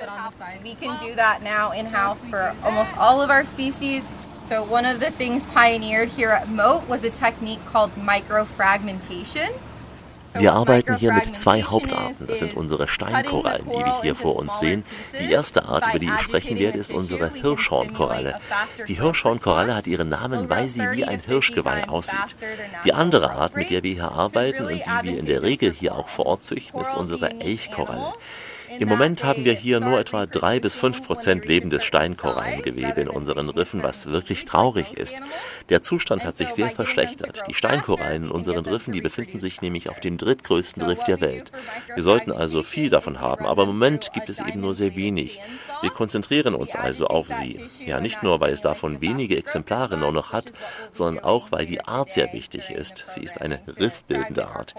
So one of the things pioneered here at Moat was a technique called microfragmentation. Wir arbeiten hier mit zwei Hauptarten. Das sind unsere Steinkorallen, die wir hier vor uns sehen. Die erste Art, über die ich sprechen werde, ist unsere Hirschhornkoralle. Die Hirschhornkoralle hat ihren Namen, weil sie wie ein Hirschgeweih aussieht. Die andere Art, mit der wir hier arbeiten und die wir in der Regel hier auch vor Ort züchten, ist unsere Elchkoralle. Im Moment haben wir hier nur etwa drei bis fünf Prozent lebendes Steinkorallengewebe in unseren Riffen, was wirklich traurig ist. Der Zustand hat sich sehr verschlechtert. Die Steinkorallen in unseren Riffen, die befinden sich nämlich auf dem drittgrößten Riff der Welt. Wir sollten also viel davon haben, aber im Moment gibt es eben nur sehr wenig. Wir konzentrieren uns also auf sie. Ja, nicht nur, weil es davon wenige Exemplare nur noch hat, sondern auch, weil die Art sehr wichtig ist. Sie ist eine riffbildende Art.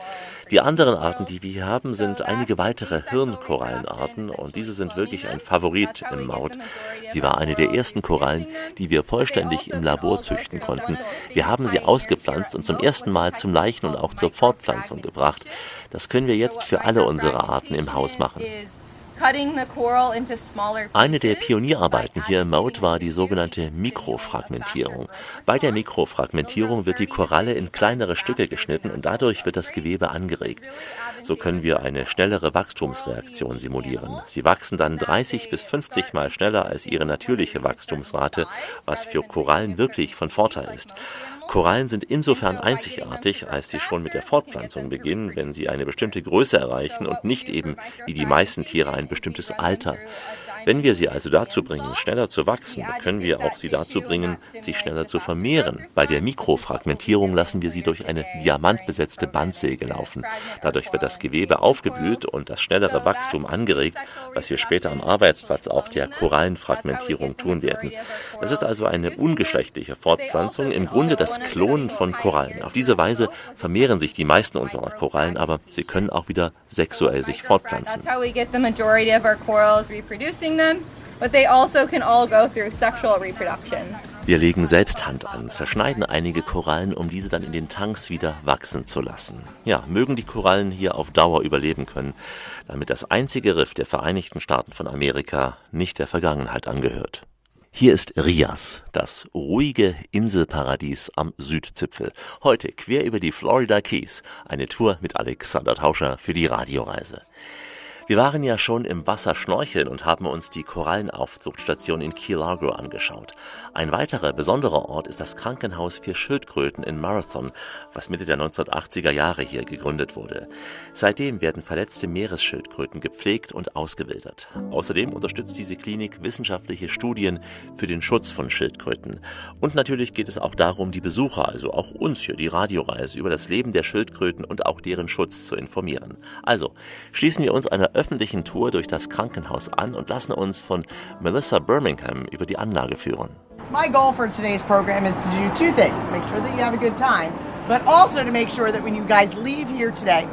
Die anderen Arten, die wir hier haben, sind einige weitere Hirnkorallen. Korallenarten und diese sind wirklich ein Favorit im Maut. Sie war eine der ersten Korallen, die wir vollständig im Labor züchten konnten. Wir haben sie ausgepflanzt und zum ersten Mal zum Leichen und auch zur Fortpflanzung gebracht. Das können wir jetzt für alle unsere Arten im Haus machen. Eine der Pionierarbeiten hier im Maut war die sogenannte Mikrofragmentierung. Bei der Mikrofragmentierung wird die Koralle in kleinere Stücke geschnitten und dadurch wird das Gewebe angeregt. So können wir eine schnellere Wachstumsreaktion simulieren. Sie wachsen dann 30 bis 50 Mal schneller als ihre natürliche Wachstumsrate, was für Korallen wirklich von Vorteil ist. Korallen sind insofern einzigartig, als sie schon mit der Fortpflanzung beginnen, wenn sie eine bestimmte Größe erreichen und nicht eben wie die meisten Tiere ein bestimmtes Alter. Wenn wir sie also dazu bringen, schneller zu wachsen, können wir auch sie dazu bringen, sich schneller zu vermehren. Bei der Mikrofragmentierung lassen wir sie durch eine diamantbesetzte Bandsäge laufen. Dadurch wird das Gewebe aufgewühlt und das schnellere Wachstum angeregt, was wir später am Arbeitsplatz auch der Korallenfragmentierung tun werden. Das ist also eine ungeschlechtliche Fortpflanzung, im Grunde das Klonen von Korallen. Auf diese Weise vermehren sich die meisten unserer Korallen, aber sie können auch wieder sexuell sich fortpflanzen using them, but they also can all go through sexual reproduction. Wir legen selbst Hand an, zerschneiden einige Korallen, um diese dann in den Tanks wieder wachsen zu lassen. Ja, mögen die Korallen hier auf Dauer überleben können, damit das einzige Riff der Vereinigten Staaten von Amerika nicht der Vergangenheit angehört. Hier ist Rias, das ruhige Inselparadies am Südzipfel. Heute quer über die Florida Keys. Eine Tour mit Alexander Tauscher für die Radioreise. Wir waren ja schon im Wasser schnorcheln und haben uns die Korallenaufzuchtstation in Key Largo angeschaut. Ein weiterer besonderer Ort ist das Krankenhaus für Schildkröten in Marathon, was Mitte der 1980er Jahre hier gegründet wurde. Seitdem werden verletzte Meeresschildkröten gepflegt und ausgewildert. Außerdem unterstützt diese Klinik wissenschaftliche Studien für den Schutz von Schildkröten. Und natürlich geht es auch darum, die Besucher, also auch uns hier, die Radioreise, über das Leben der Schildkröten und auch deren Schutz zu informieren. Also, schließen wir uns einer öffentlichen Tour durch das Krankenhaus an und lassen uns von Melissa Birmingham über die Anlage führen. My goal for today's program is to do two things. Make sure that you have a good time, but also to make sure that when you guys leave here today,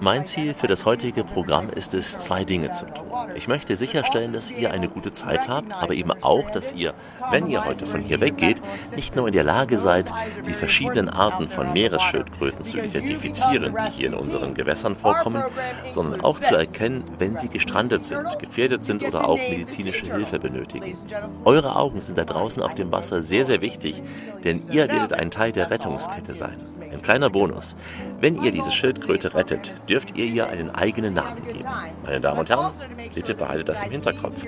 Mein Ziel für das heutige Programm ist es, zwei Dinge zu tun. Ich möchte sicherstellen, dass ihr eine gute Zeit habt, aber eben auch, dass ihr, wenn ihr heute von hier weggeht, nicht nur in der Lage seid, die verschiedenen Arten von Meeresschildkröten zu identifizieren, die hier in unseren Gewässern vorkommen, sondern auch zu erkennen, wenn sie gestrandet sind, gefährdet sind oder auch medizinische Hilfe benötigen. Eure Augen sind da draußen auf dem Wasser sehr, sehr wichtig, denn ihr werdet ein Teil der Rettungskette sein. Ein kleiner Bonus. Wenn ihr diese Schildkröte rettet, dürft ihr ihr einen eigenen Namen geben. Meine Damen und Herren, bitte behaltet das im Hinterkopf.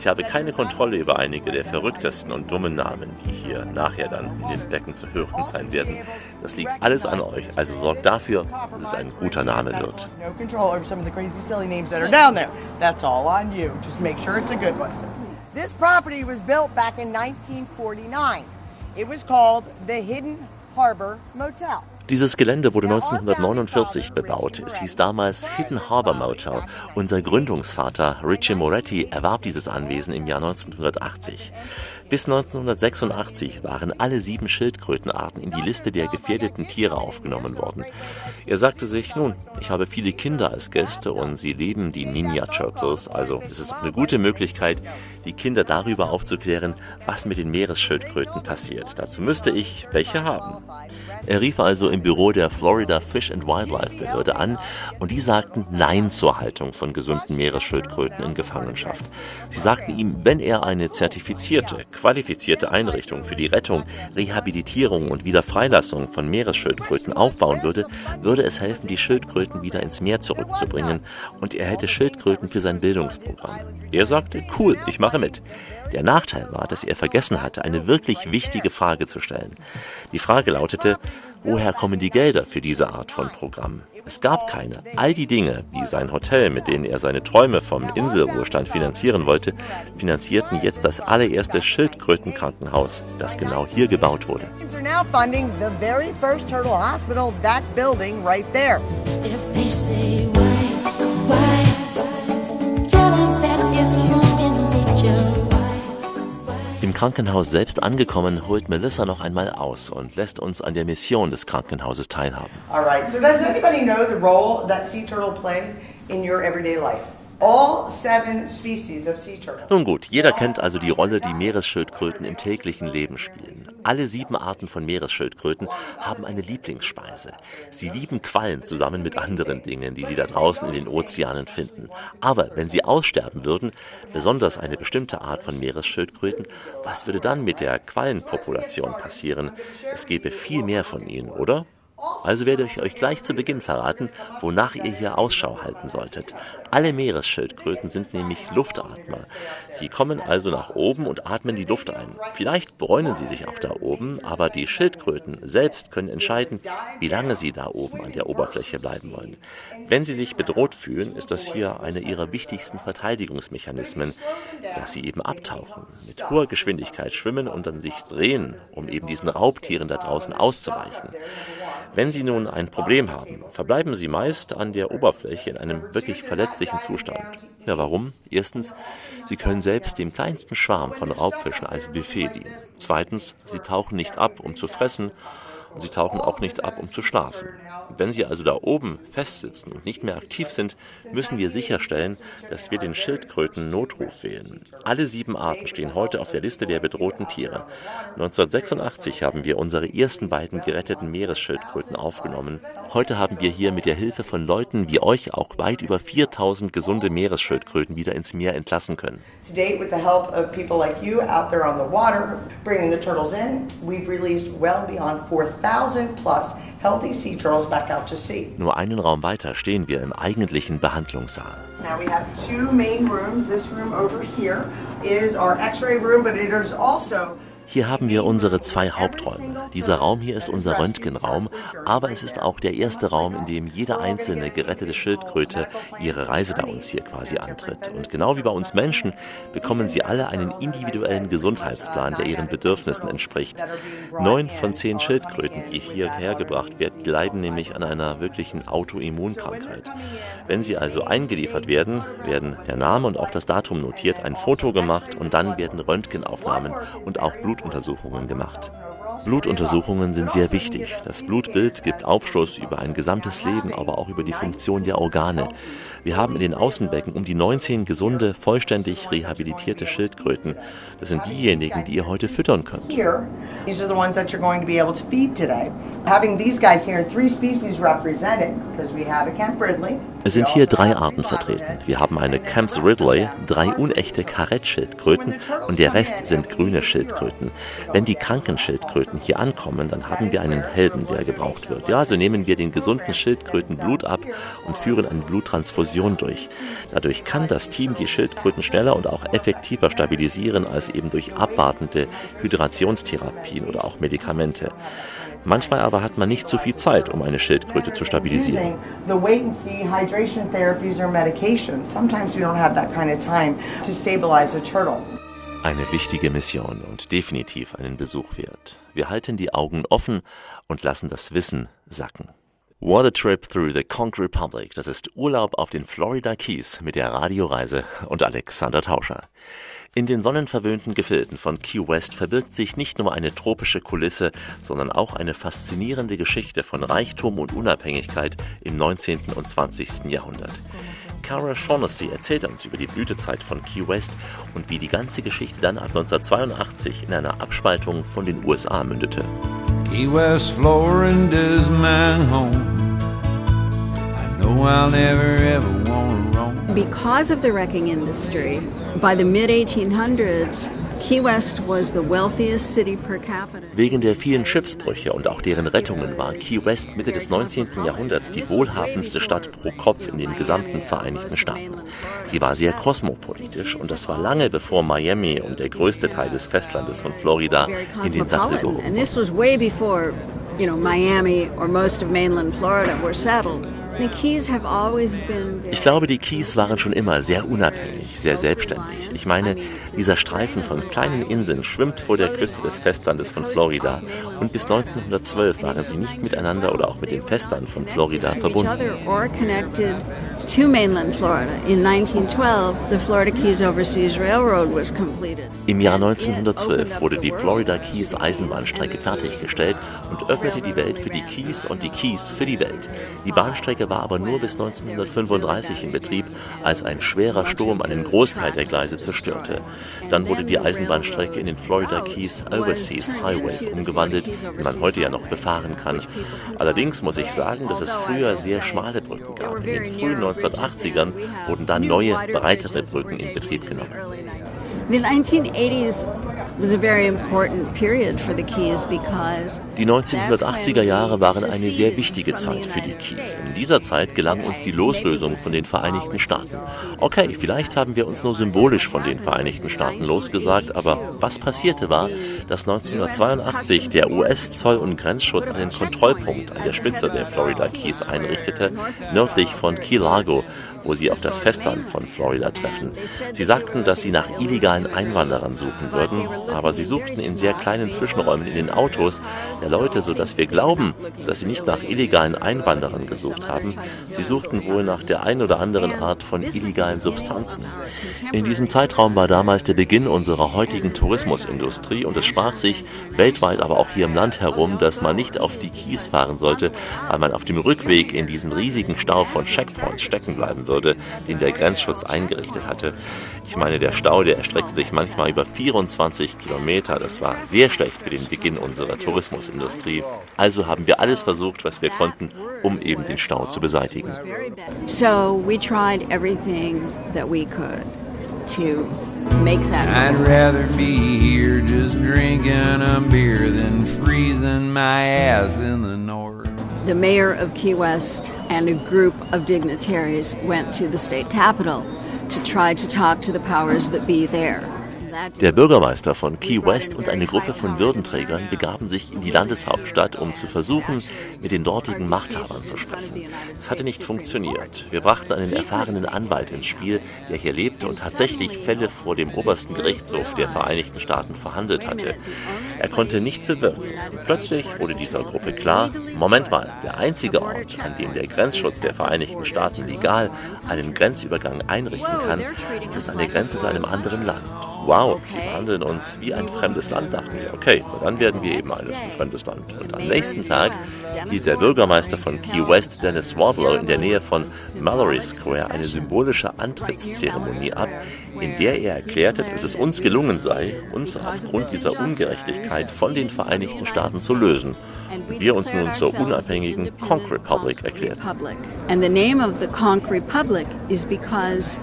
Ich habe keine Kontrolle über einige der verrücktesten und dummen Namen, die hier nachher dann in den Becken zu hören sein werden. Das liegt alles an euch, also sorgt dafür, dass es ein guter Name wird. This property was built back in 1949. It was called the Hidden Harbor Motel. Dieses Gelände wurde 1949 bebaut. Es hieß damals Hidden Harbor Motel. Unser Gründungsvater Richie Moretti erwarb dieses Anwesen im Jahr 1980. Bis 1986 waren alle sieben Schildkrötenarten in die Liste der gefährdeten Tiere aufgenommen worden. Er sagte sich, nun, ich habe viele Kinder als Gäste und sie lieben die Ninja Turtles, also es ist eine gute Möglichkeit, die Kinder darüber aufzuklären, was mit den Meeresschildkröten passiert. Dazu müsste ich welche haben. Er rief also im Büro der Florida Fish and Wildlife Behörde an und die sagten Nein zur Haltung von gesunden Meeresschildkröten in Gefangenschaft. Sie sagten ihm, wenn er eine zertifizierte, qualifizierte Einrichtung für die Rettung, Rehabilitierung und Wiederfreilassung von Meeresschildkröten aufbauen würde, würde es helfen, die Schildkröten wieder ins Meer zurückzubringen und er hätte Schildkröten für sein Bildungsprogramm. Er sagte, cool, ich mache mit. Der Nachteil war, dass er vergessen hatte, eine wirklich wichtige Frage zu stellen. Die Frage lautete, woher kommen die Gelder für diese Art von Programm? Es gab keine. All die Dinge, wie sein Hotel, mit denen er seine Träume vom Inselruhestand finanzieren wollte, finanzierten jetzt das allererste Schildkrötenkrankenhaus, das genau hier gebaut wurde. If they say why, why, tell them that it's. Im Krankenhaus selbst angekommen, holt Melissa noch einmal aus und lässt uns an der Mission des Krankenhauses teilhaben. All right. So does anybody know the role that sea turtle play in your everyday life? All seven species of sea turtle. Nun gut, jeder kennt also die Rolle, die Meeresschildkröten im täglichen Leben spielen. Alle sieben Arten von Meeresschildkröten haben eine Lieblingsspeise. Sie lieben Quallen zusammen mit anderen Dingen, die sie da draußen in den Ozeanen finden. Aber wenn sie aussterben würden, besonders eine bestimmte Art von Meeresschildkröten, was würde dann mit der Quallenpopulation passieren? Es gäbe viel mehr von ihnen, oder? Also werde ich euch gleich zu Beginn verraten, wonach ihr hier Ausschau halten solltet. Alle Meeresschildkröten sind nämlich Luftatmer. Sie kommen also nach oben und atmen die Luft ein. Vielleicht bräunen sie sich auch da oben, aber die Schildkröten selbst können entscheiden, wie lange sie da oben an der Oberfläche bleiben wollen. Wenn sie sich bedroht fühlen, ist das hier einer ihrer wichtigsten Verteidigungsmechanismen, dass sie eben abtauchen, mit hoher Geschwindigkeit schwimmen und dann sich drehen, um eben diesen Raubtieren da draußen auszuweichen. Wenn Sie nun ein Problem haben, verbleiben Sie meist an der Oberfläche in einem wirklich verletzlichen Zustand. Ja, warum? Erstens, Sie können selbst dem kleinsten Schwarm von Raubfischen als Buffet dienen. Zweitens, Sie tauchen nicht ab, um zu fressen, und Sie tauchen auch nicht ab, um zu schlafen. Wenn Sie also da oben festsitzen und nicht mehr aktiv sind, müssen wir sicherstellen, dass wir den Schildkröten Notruf wählen. Alle sieben Arten stehen heute auf der Liste der bedrohten Tiere. 1986 haben wir unsere ersten beiden geretteten Meeresschildkröten aufgenommen. Heute haben wir hier mit der Hilfe von Leuten wie euch auch weit über 4000 gesunde Meeresschildkröten wieder ins Meer entlassen können. To date, with the help of people like you out there on the water, turtles in, we've released well beyond 4,000 plus healthy sea turtles back out to sea. Nur einen Raum weiter stehen wir im eigentlichen Behandlungssaal. Now we have two main rooms. This room over here is our x-ray room, but it is also Hier haben wir unsere zwei Haupträume. Dieser Raum hier ist unser Röntgenraum, aber es ist auch der erste Raum, in dem jede einzelne gerettete Schildkröte ihre Reise bei uns hier quasi antritt. Und genau wie bei uns Menschen bekommen sie alle einen individuellen Gesundheitsplan, der ihren Bedürfnissen entspricht. Neun von zehn Schildkröten, die hierher gebracht werden, leiden nämlich an einer wirklichen Autoimmunkrankheit. Wenn sie also eingeliefert werden, werden der Name und auch das Datum notiert, ein Foto gemacht und dann werden Röntgenaufnahmen und auch Blutuntersuchungen gemacht. Blutuntersuchungen sind sehr wichtig. Das Blutbild gibt Aufschluss über ein gesamtes Leben, aber auch über die Funktion der Organe. Wir haben in den Außenbecken um die 19 gesunde, vollständig rehabilitierte Schildkröten. Das sind diejenigen, die ihr heute füttern könnt. Having these guys here in three species represented, because we have a Camp Ridley. Es sind hier drei Arten vertreten. Wir haben eine Camps Ridley, drei unechte Karettschildkröten und der Rest sind grüne Schildkröten. Wenn die kranken Schildkröten hier ankommen, dann haben wir einen Helden, der gebraucht wird. Ja, also nehmen wir den gesunden Schildkröten Blut ab und führen eine Bluttransfusion durch. Dadurch kann das Team die Schildkröten schneller und auch effektiver stabilisieren als eben durch abwartende Hydrationstherapien oder auch Medikamente. Manchmal aber hat man nicht so viel Zeit, um eine Schildkröte zu stabilisieren. Eine wichtige Mission und definitiv einen Besuch wert. Wir halten die Augen offen und lassen das Wissen sacken. What a Trip Through the Conch Republic. Das ist Urlaub auf den Florida Keys mit der Radioreise und Alexander Tauscher. In den sonnenverwöhnten Gefilden von Key West verbirgt sich nicht nur eine tropische Kulisse, sondern auch eine faszinierende Geschichte von Reichtum und Unabhängigkeit im 19. und 20. Jahrhundert. Cara Shaughnessy erzählt uns über die Blütezeit von Key West und wie die ganze Geschichte dann ab 1982 in einer Abspaltung von den USA mündete. Key West, Florida's my home. I know I'll never ever roam. Because of the wrecking industry, by the mid 1800s, Key West was the wealthiest city per capita. Wegen der vielen Schiffsbrüche und auch deren Rettungen war Key West Mitte des 19. Jahrhunderts die wohlhabendste Stadt pro Kopf in den gesamten Vereinigten Staaten. Sie war sehr kosmopolitisch und das war lange bevor Miami und der größte Teil des Festlandes von Florida in den Sattel gehoben And Ich glaube, die Keys waren schon immer sehr unabhängig, sehr selbstständig. Ich meine, dieser Streifen von kleinen Inseln schwimmt vor der Küste des Festlandes von Florida und bis 1912 waren sie nicht miteinander oder auch mit dem Festland von Florida verbunden. In 1912, the Florida Keys Overseas Railroad was completed. Im Jahr 1912 wurde die Florida Keys Eisenbahnstrecke fertiggestellt und öffnete die Welt für die Keys und die Keys für die Welt. Die Bahnstrecke war aber nur bis 1935 in Betrieb, als ein schwerer Sturm einen Großteil der Gleise zerstörte. Dann wurde die Eisenbahnstrecke in den Florida Keys Overseas Highways umgewandelt, die man heute ja noch befahren kann. Allerdings muss ich sagen, dass es früher sehr schmale Brücken gab. In den frühen 1980ern wurden dann neue, breitere Brücken in Betrieb genommen. The 1980s was a very important period for the Keys because Die 1980er Jahre waren eine sehr wichtige Zeit für die Keys. In dieser Zeit gelang uns die Loslösung von den Vereinigten Staaten. Okay, vielleicht haben wir uns nur symbolisch von den Vereinigten Staaten losgesagt, aber was passierte war, dass 1982 der US-Zoll- und Grenzschutz einen Kontrollpunkt an der Spitze der Florida Keys einrichtete, nördlich von Key Largo, wo sie auf das Festland von Florida treffen. Sie sagten, dass sie nach illegalen Einwanderern suchen würden, aber sie suchten in sehr kleinen Zwischenräumen in den Autos der Leute, sodass wir glauben, dass sie nicht nach illegalen Einwanderern gesucht haben. Sie suchten wohl nach der ein oder anderen Art von illegalen Substanzen. In diesem Zeitraum war damals der Beginn unserer heutigen Tourismusindustrie und es sprach sich weltweit, aber auch hier im Land herum, dass man nicht auf die Keys fahren sollte, weil man auf dem Rückweg in diesen riesigen Stau von Checkpoints stecken bleiben würde, den der Grenzschutz eingerichtet hatte. Ich meine, der Stau, der erstreckte sich manchmal über 24 Kilometer. Das war sehr schlecht für den Beginn unserer Tourismusindustrie. Also haben wir alles versucht, was wir konnten, um eben den Stau zu beseitigen. so we tried everything that we could to make that I'd rather be here just drinking a beer than freezing my ass in the north. The mayor of Key West and a group of dignitaries went to the state capitol to try to talk to the powers that be there. Der Bürgermeister von Key West und eine Gruppe von Würdenträgern begaben sich in die Landeshauptstadt, um zu versuchen, mit den dortigen Machthabern zu sprechen. Es hatte nicht funktioniert. Wir brachten einen erfahrenen Anwalt ins Spiel, der hier lebte und tatsächlich Fälle vor dem obersten Gerichtshof der Vereinigten Staaten verhandelt hatte. Er konnte nichts bewirken. Und plötzlich wurde dieser Gruppe klar, Moment mal, der einzige Ort, an dem der Grenzschutz der Vereinigten Staaten legal einen Grenzübergang einrichten kann, ist an der Grenze zu einem anderen Land. wow, sie behandeln uns wie ein fremdes Land, dachten wir. Okay, dann werden wir eben eines ein fremdes Land. Und am nächsten Tag hielt der Bürgermeister von Key West, Dennis Wardlow, in der Nähe von Mallory Square eine symbolische Antrittszeremonie ab, in der er erklärte, dass es uns gelungen sei, uns aufgrund dieser Ungerechtigkeit von den Vereinigten Staaten zu lösen und wir uns nun zur unabhängigen Conch Republic erklärten. And the name of the Conch Republic is because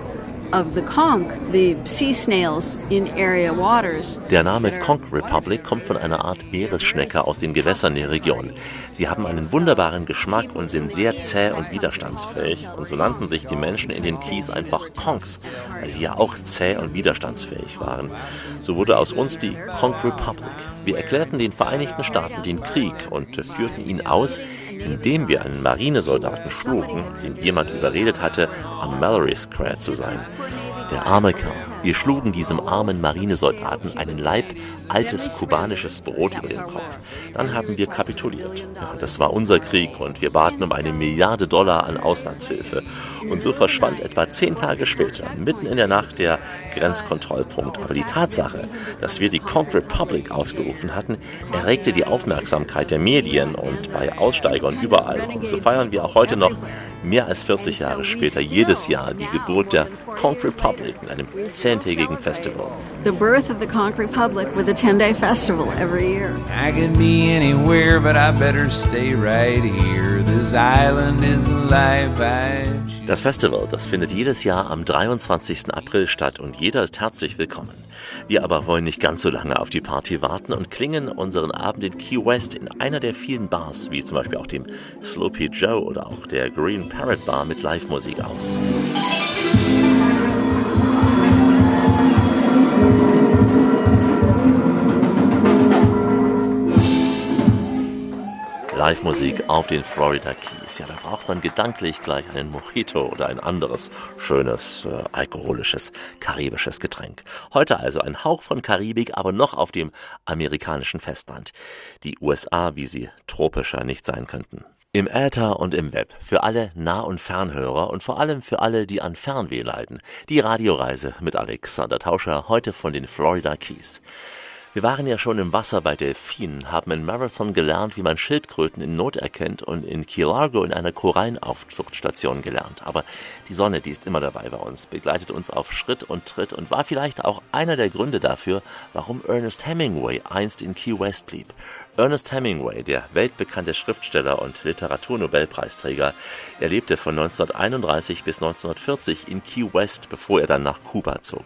of the conch, the sea snails in area waters. Der Name Conch Republic kommt von einer Art Meeresschnecke aus den Gewässern der Region. Sie haben einen wunderbaren Geschmack und sind sehr zäh und widerstandsfähig. Und so nannten sich die Menschen in den Keys einfach Conchs, weil sie ja auch zäh und widerstandsfähig waren. So wurde aus uns die Conch Republic. Wir erklärten den Vereinigten Staaten den Krieg und führten ihn aus, indem wir einen Marinesoldaten schlugen, den jemand überredet hatte, am Mallory Square zu sein. Der arme Kerl. Wir schlugen diesem armen Marinesoldaten einen Laib altes kubanisches Brot über den Kopf. Dann haben wir kapituliert. Ja, das war unser Krieg und wir baten um eine Milliarde Dollar an Auslandshilfe. Und so verschwand etwa zehn Tage später, mitten in der Nacht, der Grenzkontrollpunkt. Aber die Tatsache, dass wir die Conch Republic ausgerufen hatten, erregte die Aufmerksamkeit der Medien und bei Aussteigern überall. Und so feiern wir auch heute noch, mehr als 40 Jahre später, jedes Jahr die Geburt der Conch Republic in einem zehntägigen Festival. The birth of the Conch Republic with a 10-day festival every year. I could be anywhere, but I better stay right here. This island is alive. I Das Festival, das findet jedes Jahr am 23. April statt und jeder ist herzlich willkommen. Wir aber wollen nicht ganz so lange auf die Party warten und klingen unseren Abend in Key West in einer der vielen Bars, wie zum Beispiel auch dem Sloppy Joe oder auch der Green Parrot Bar mit Live-Musik aus. Live-Musik auf den Florida Keys. Ja, da braucht man gedanklich gleich einen Mojito oder ein anderes schönes, äh, alkoholisches, karibisches Getränk. Heute also ein Hauch von Karibik, aber noch auf dem amerikanischen Festland. Die USA, wie sie tropischer nicht sein könnten. Im Äther und im Web. Für alle Nah- und Fernhörer und vor allem für alle, die an Fernweh leiden. Die Radioreise mit Alexander Tauscher, heute von den Florida Keys. Wir waren ja schon im Wasser bei Delfinen, haben in Marathon gelernt, wie man Schildkröten in Not erkennt und in Key Largo in einer Korallenaufzuchtstation gelernt. Aber die Sonne, die ist immer dabei bei uns, begleitet uns auf Schritt und Tritt und war vielleicht auch einer der Gründe dafür, warum Ernest Hemingway einst in Key West blieb. Ernest Hemingway, der weltbekannte Schriftsteller und Literaturnobelpreisträger, er lebte von 1931 bis 1940 in Key West, bevor er dann nach Kuba zog.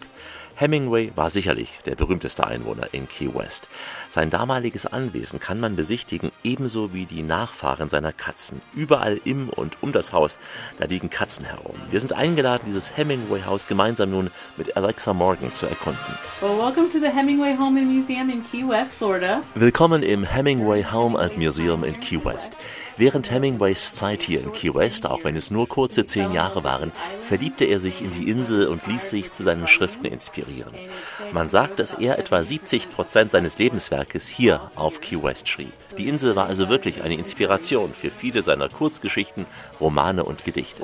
Hemingway war sicherlich der berühmteste Einwohner in Key West. Sein damaliges Anwesen kann man besichtigen, ebenso wie die Nachfahren seiner Katzen. Überall im und um das Haus, da liegen Katzen herum. Wir sind eingeladen, dieses Hemingway-Haus gemeinsam nun mit Alexa Morgan zu erkunden. Well, welcome to the Hemingway Home and Museum in Key West, Florida. Willkommen im Hemingway Home and Museum in Key West. Während Hemingways Zeit hier in Key West, auch wenn es nur kurze zehn Jahre waren, verliebte er sich in die Insel und ließ sich zu seinen Schriften inspirieren. Man sagt, dass er etwa 70 Prozent seines Lebenswerkes hier auf Key West schrieb. Die Insel war also wirklich eine Inspiration für viele seiner Kurzgeschichten, Romane und Gedichte.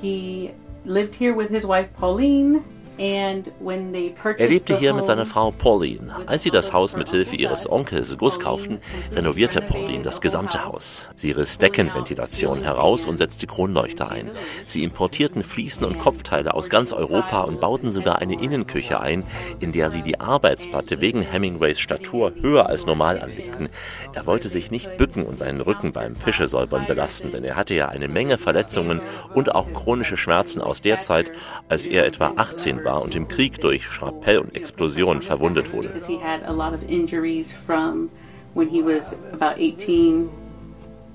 He lived here with his wife Pauline. Er lebte hier mit seiner Frau Pauline. Als sie das Haus mit Hilfe ihres Onkels Gus kauften, renovierte Pauline das gesamte Haus. Sie riss Deckenventilation heraus und setzte Kronleuchter ein. Sie importierten Fliesen und Kopfteile aus ganz Europa und bauten sogar eine Innenküche ein, in der sie die Arbeitsplatte wegen Hemingways Statur höher als normal anlegten. Er wollte sich nicht bücken und seinen Rücken beim Fischesäubern belasten, denn er hatte ja eine Menge Verletzungen und auch chronische Schmerzen aus der Zeit, als er etwa 18 war und im Krieg durch Schrapell und Explosionen verwundet wurde. because he had a lot of injuries from when he was about 18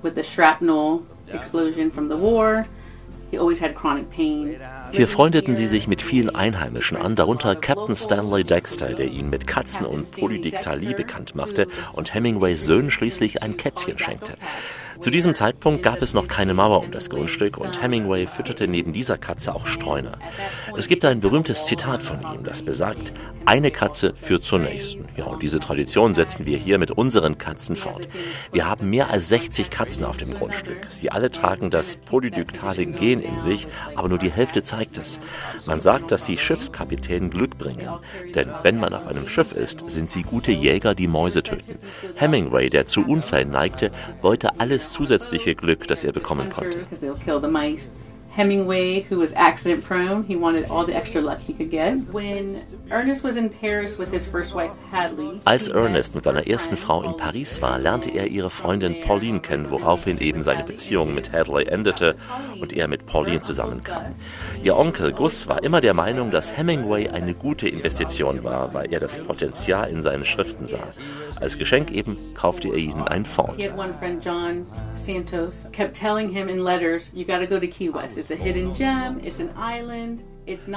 with the shrapnel explosion from the war. He always had chronic pain. Hier freundeten sie sich mit vielen Einheimischen an, darunter Captain Stanley Dexter, der ihn mit Katzen und Polydiktalie bekannt machte und Hemingways Söhnen schließlich ein Kätzchen schenkte. Zu diesem Zeitpunkt gab es noch keine Mauer um das Grundstück und Hemingway fütterte neben dieser Katze auch Streuner. Es gibt ein berühmtes Zitat von ihm, das besagt, eine Katze führt zur nächsten. Ja, und diese Tradition setzen wir hier mit unseren Katzen fort. Wir haben mehr als 60 Katzen auf dem Grundstück. Sie alle tragen das polydyktale Gen in sich, aber nur die Hälfte zeigt es. Man sagt, dass sie Schiffskapitänen Glück bringen. Denn wenn man auf einem Schiff ist, sind sie gute Jäger, die Mäuse töten. Hemingway, der zu Unfällen neigte, wollte alles zusätzliche Glück, das er bekommen konnte. Hemingway, who was accident prone, he wanted all the extra luck he could get. When Ernest was in Paris with his first wife Hadley. Als Ernest mit seiner ersten Frau in Paris war, lernte er ihre Freundin Pauline kennen, woraufhin eben seine Beziehung mit Hadley endete und er mit Pauline zusammenkam. Ihr Onkel Gus war immer der Meinung, dass Hemingway eine gute Investition war, weil er das Potenzial in seinen Schriften sah. Als Geschenk eben kaufte er ihnen ein Ford.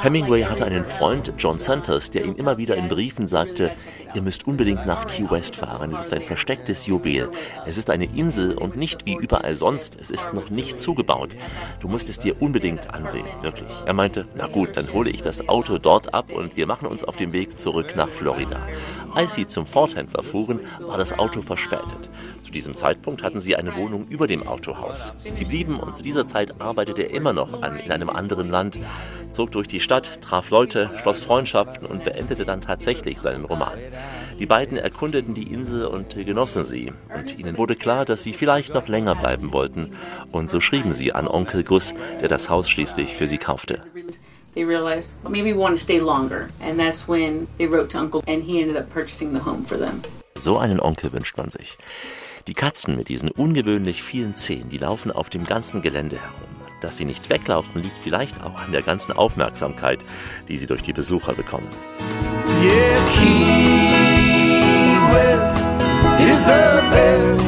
Hemingway hatte einen Freund, John Santos, der ihm immer wieder in Briefen sagte, ihr müsst unbedingt nach Key West fahren, es ist ein verstecktes Juwel. Es ist eine Insel und nicht wie überall sonst, es ist noch nicht zugebaut. Du musst es dir unbedingt ansehen, wirklich. Er meinte, na gut, dann hole ich das Auto dort ab und wir machen uns auf den Weg zurück nach Florida. Als sie zum Ford-Händler fuhren, war das Auto verspätet. Zu diesem Zeitpunkt hatten sie eine Wohnung über dem Autohaus. Sie blieben und zu dieser Zeit arbeitete er immer noch an, in einem anderen Land, zog durch die Stadt, traf Leute, schloss Freundschaften und beendete dann tatsächlich seinen Roman. Die beiden erkundeten die Insel und genossen sie. Und ihnen wurde klar, dass sie vielleicht noch länger bleiben wollten. Und so schrieben sie an Onkel Gus, der das Haus schließlich für sie kaufte. They realized well, maybe we want to stay longer, and that's when they wrote to Uncle, and he ended up purchasing the home for them. So einen Onkel wünscht man sich. Die Katzen mit diesen ungewöhnlich vielen Zähnen, die laufen auf dem ganzen Gelände herum. Dass sie nicht weglaufen, liegt vielleicht auch an der ganzen Aufmerksamkeit, die sie durch die Besucher bekommen. Yeah, Key West is the best.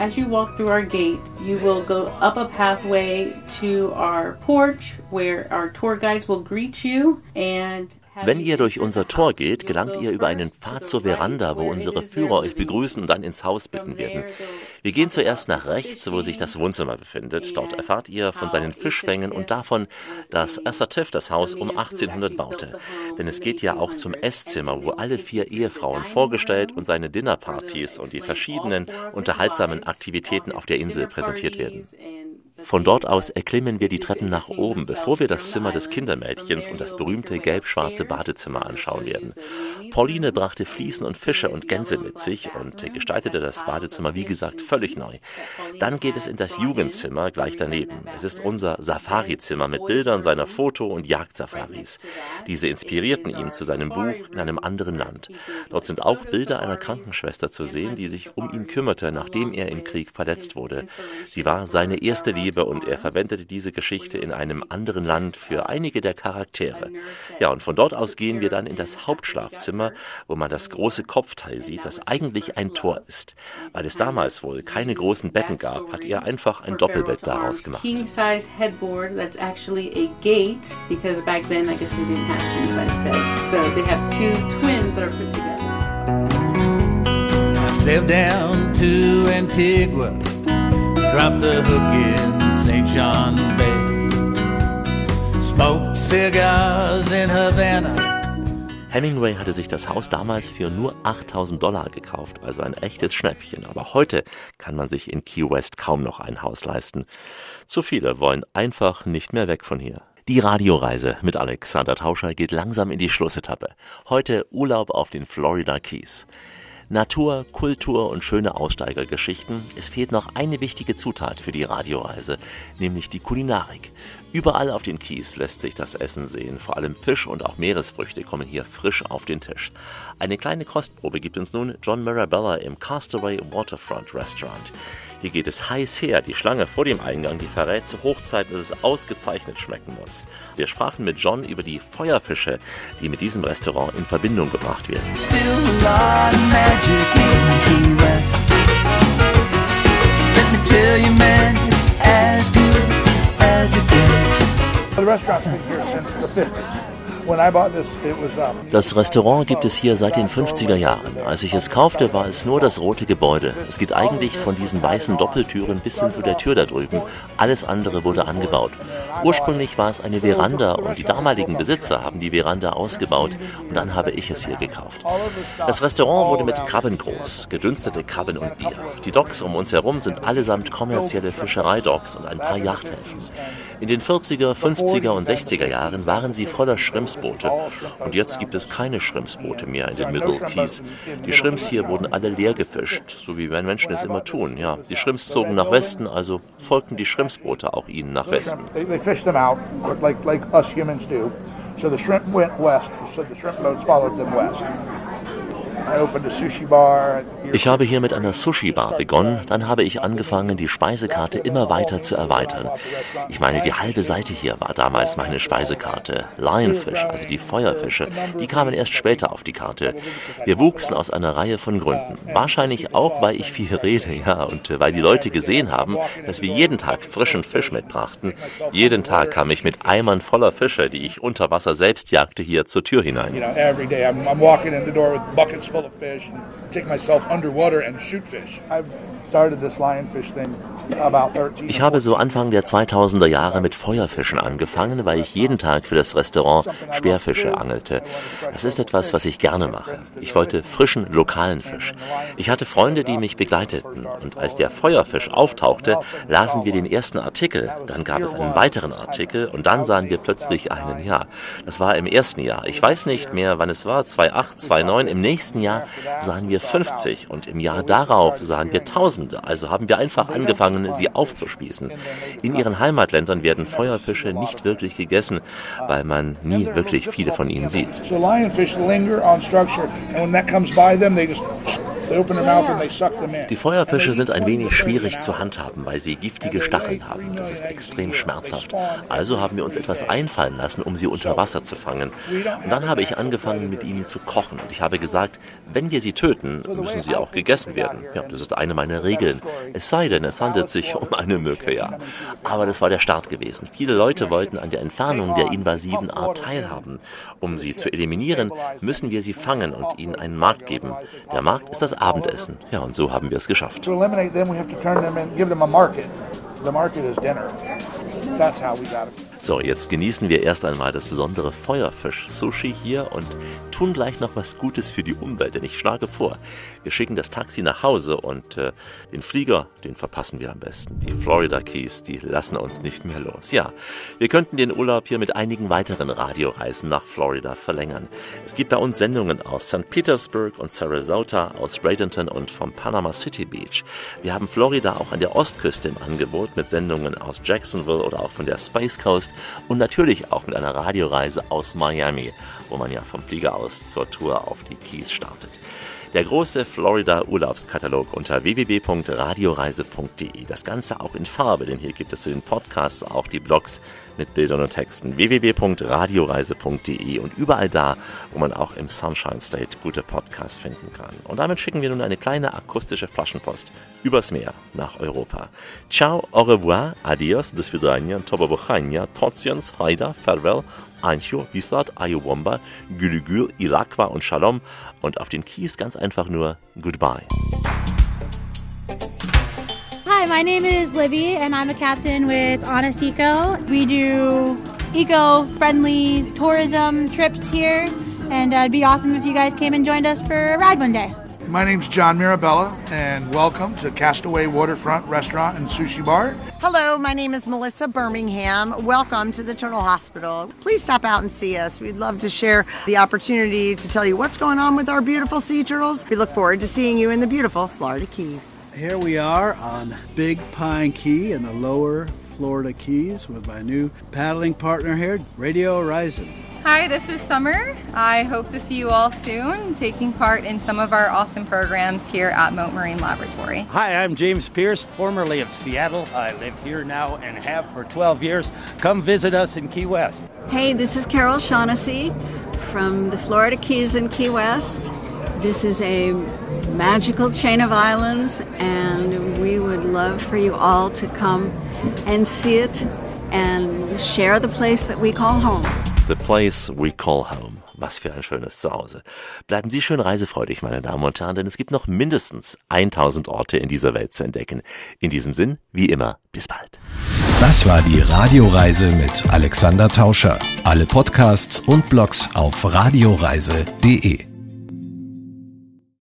As you walk through our gate, you will go up a pathway to our porch where our tour guides will greet you and Wenn ihr durch unser Tor geht, gelangt ihr über einen Pfad zur Veranda, wo unsere Führer euch begrüßen und dann ins Haus bitten werden. Wir gehen zuerst nach rechts, wo sich das Wohnzimmer befindet. Dort erfahrt ihr von seinen Fischfängen und davon, dass Assertif das Haus um 1800 baute. Denn es geht ja auch zum Esszimmer, wo alle vier Ehefrauen vorgestellt und seine Dinnerpartys und die verschiedenen unterhaltsamen Aktivitäten auf der Insel präsentiert werden. Von dort aus erklimmen wir die Treppen nach oben, bevor wir das Zimmer des Kindermädchens und das berühmte gelb-schwarze Badezimmer anschauen werden. Pauline brachte Fliesen und Fische und Gänse mit sich und gestaltete das Badezimmer, wie gesagt, völlig neu. Dann geht es in das Jugendzimmer gleich daneben. Es ist unser Safari-Zimmer mit Bildern seiner Foto- und Jagdsafaris. Diese inspirierten ihn zu seinem Buch in einem anderen Land. Dort sind auch Bilder einer Krankenschwester zu sehen, die sich um ihn kümmerte, nachdem er im Krieg verletzt wurde. Sie war seine erste Liebe und er verwendete diese Geschichte in einem anderen Land für einige der Charaktere. Ja, und von dort aus gehen wir dann in das Hauptschlafzimmer, wo man das große Kopfteil sieht, das eigentlich ein Tor ist. Weil es damals wohl keine großen Betten gab, hat er einfach ein Doppelbett daraus gemacht. King size headboard that's actually a gate because back then I guess they didn't have king size beds. So they have two twins that are put together. I sailed down to Antigua, dropped the hook in St. John Bay, smoked cigars in Havana. Hemingway hatte sich das Haus damals für nur 8000 Dollar gekauft, also ein echtes Schnäppchen. Aber heute kann man sich in Key West kaum noch ein Haus leisten. Zu viele wollen einfach nicht mehr weg von hier. Die Radioreise mit Alexander Tauscher geht langsam in die Schlussetappe. Heute Urlaub auf den Florida Keys. Natur, Kultur und schöne Aussteigergeschichten. Es fehlt noch eine wichtige Zutat für die Radioreise, nämlich die Kulinarik. Überall auf den Kies lässt sich das Essen sehen. Vor allem Fisch und auch Meeresfrüchte kommen hier frisch auf den Tisch. Eine kleine Kostprobe gibt uns nun John Mirabella im Castaway Waterfront Restaurant. Hier geht es heiß her. Die Schlange vor dem Eingang, die verrät zu Hochzeiten, dass es ausgezeichnet schmecken muss. Wir sprachen mit John über die Feuerfische, die mit diesem Restaurant in Verbindung gebracht werden. Still a lot of magic in Key West. Let me tell you, man, it's as good as it gets. The restaurant's been here since the 50s. Das Restaurant gibt es hier seit den 50er Jahren. Als ich es kaufte, war es nur das rote Gebäude. Es geht eigentlich von diesen weißen Doppeltüren bis hin zu der Tür da drüben. Alles andere wurde angebaut. Ursprünglich war es eine Veranda und die damaligen Besitzer haben die Veranda ausgebaut und dann habe ich es hier gekauft. Das Restaurant wurde mit Krabben groß, gedünstete Krabben und Bier. Die Docks um uns herum sind allesamt kommerzielle Fischereidocks und ein paar Yachthäfen. In den 40er, 50er und 60er Jahren waren sie voller Schrimpsboote. Und jetzt gibt es keine Schrimpsboote mehr in den Middle Keys. Die Shrimps hier wurden alle leer gefischt, so wie wir Menschen es immer tun. Ja, die Shrimps zogen nach Westen, also folgten die Shrimpsboote auch ihnen nach Westen. So the shrimp went west, so the shrimp boats followed them west. I opened a sushi bar. Ich habe hier mit einer Sushi-Bar begonnen, dann habe ich angefangen, die Speisekarte immer weiter zu erweitern. Ich meine, die halbe Seite hier war damals meine Speisekarte. Lionfish, also die Feuerfische, die kamen erst später auf die Karte. Wir wuchsen aus einer Reihe von Gründen. Wahrscheinlich auch, weil ich viel rede, ja, und weil die Leute gesehen haben, dass wir jeden Tag frischen Fisch mitbrachten. Jeden Tag kam ich mit Eimern voller Fische, die ich unter Wasser selbst jagte, hier zur Tür hinein. underwater and shoot fish. I've started this lionfish thing Ich habe so Anfang der 2000er Jahre mit Feuerfischen angefangen, weil ich jeden Tag für das Restaurant Speerfische angelte. Das ist etwas, was ich gerne mache. Ich wollte frischen, lokalen Fisch. Ich hatte Freunde, die mich begleiteten. Und als der Feuerfisch auftauchte, lasen wir den ersten Artikel. Dann gab es einen weiteren Artikel und dann sahen wir plötzlich einen, ja, das war im ersten Jahr. Ich weiß nicht mehr, wann es war, 2008, 2009. Im nächsten Jahr sahen wir 50 und im Jahr darauf sahen wir Tausende. Also haben wir einfach angefangen, sie aufzuspießen. In ihren Heimatländern werden Feuerfische nicht wirklich gegessen, weil man nie wirklich viele von ihnen sieht. So Die Feuerfische sind ein wenig schwierig zu handhaben, weil sie giftige Stacheln haben. Das ist extrem schmerzhaft. Also haben wir uns etwas einfallen lassen, um sie unter Wasser zu fangen. Und dann habe ich angefangen, mit ihnen zu kochen. Und ich habe gesagt, wenn wir sie töten, müssen sie auch gegessen werden. Ja, das ist eine meiner Regeln. Es sei denn, es handelt sich um eine Mücke, ja. Aber das war der Start gewesen. Viele Leute wollten an der Entfernung der invasiven Art teilhaben. Um sie zu eliminieren, müssen wir sie fangen und ihnen einen Markt geben. Der Markt ist das Abendessen. Ja, und so haben wir es geschafft. The market is dinner. That's how we got it. So, jetzt genießen wir erst einmal das besondere Feuerfisch-Sushi hier und tun gleich noch was Gutes für die Umwelt, denn ich schlage vor, wir schicken das Taxi nach Hause und äh, den Flieger, den verpassen wir am besten. Die Florida Keys, die lassen uns nicht mehr los. Ja, wir könnten den Urlaub hier mit einigen weiteren Radioreisen nach Florida verlängern. Es gibt bei uns Sendungen aus St. Petersburg und Sarasota, aus Bradenton und vom Panama City Beach. Wir haben Florida auch an der Ostküste im Angebot mit Sendungen aus Jacksonville oder auch von der Space Coast und natürlich auch mit einer Radioreise aus Miami, wo man ja vom Flieger aus zur Tour auf die Keys startet. Der große Florida Urlaubskatalog unter www.radioreise.de. Das Ganze auch in Farbe, denn hier gibt es zu den Podcasts auch die Blogs mit Bildern und Texten. www.radioreise.de und überall da, wo man auch im Sunshine State gute Podcasts finden kann. Und damit schicken wir nun eine kleine akustische Flaschenpost übers Meer nach Europa. Ciao, au revoir, adios, do svidania, toba bochania, totziens, haida, farewell, Ancho, Wislat, Ayowomba, Gülügül, Ilakwa und Shalom und auf den Kies ganz einfach nur Goodbye. Hi, my name is Livy, and I'm a captain with Honest Eco. We do eco-friendly tourism trips here, and uh, it'd be awesome if you guys came and joined us for a ride one day. My name's John Mirabella, and welcome to Castaway Waterfront Restaurant and Sushi Bar. Hello, my name is Melissa Birmingham. Welcome to the Turtle Hospital. Please stop out and see us. We'd love to share the opportunity to tell you what's going on with our beautiful sea turtles. We look forward to seeing you in the beautiful Florida Keys. Here we are on Big Pine Key in the lower Florida Keys with my new paddling partner here, Radio Horizon. Hi, this is Summer. I hope to see you all soon, taking part in some of our awesome programs here at Moat Marine Laboratory. Hi, I'm James Pierce, formerly of Seattle. I live here now and have for 12 years. Come visit us in Key West. Hey, this is Carol Shaughnessy from the Florida Keys in Key West. This is a magical chain of islands, and we would love for you all to come and see it and share the place that we call home. The Place We Call Home. Was für ein schönes Zuhause. Bleiben Sie schön reisefreudig, meine Damen und Herren, denn es gibt noch mindestens 1000 Orte in dieser Welt zu entdecken. In diesem Sinn, wie immer, bis bald. Das war die Radioreise mit Alexander Tauscher. Alle Podcasts und Blogs auf radioreise.de.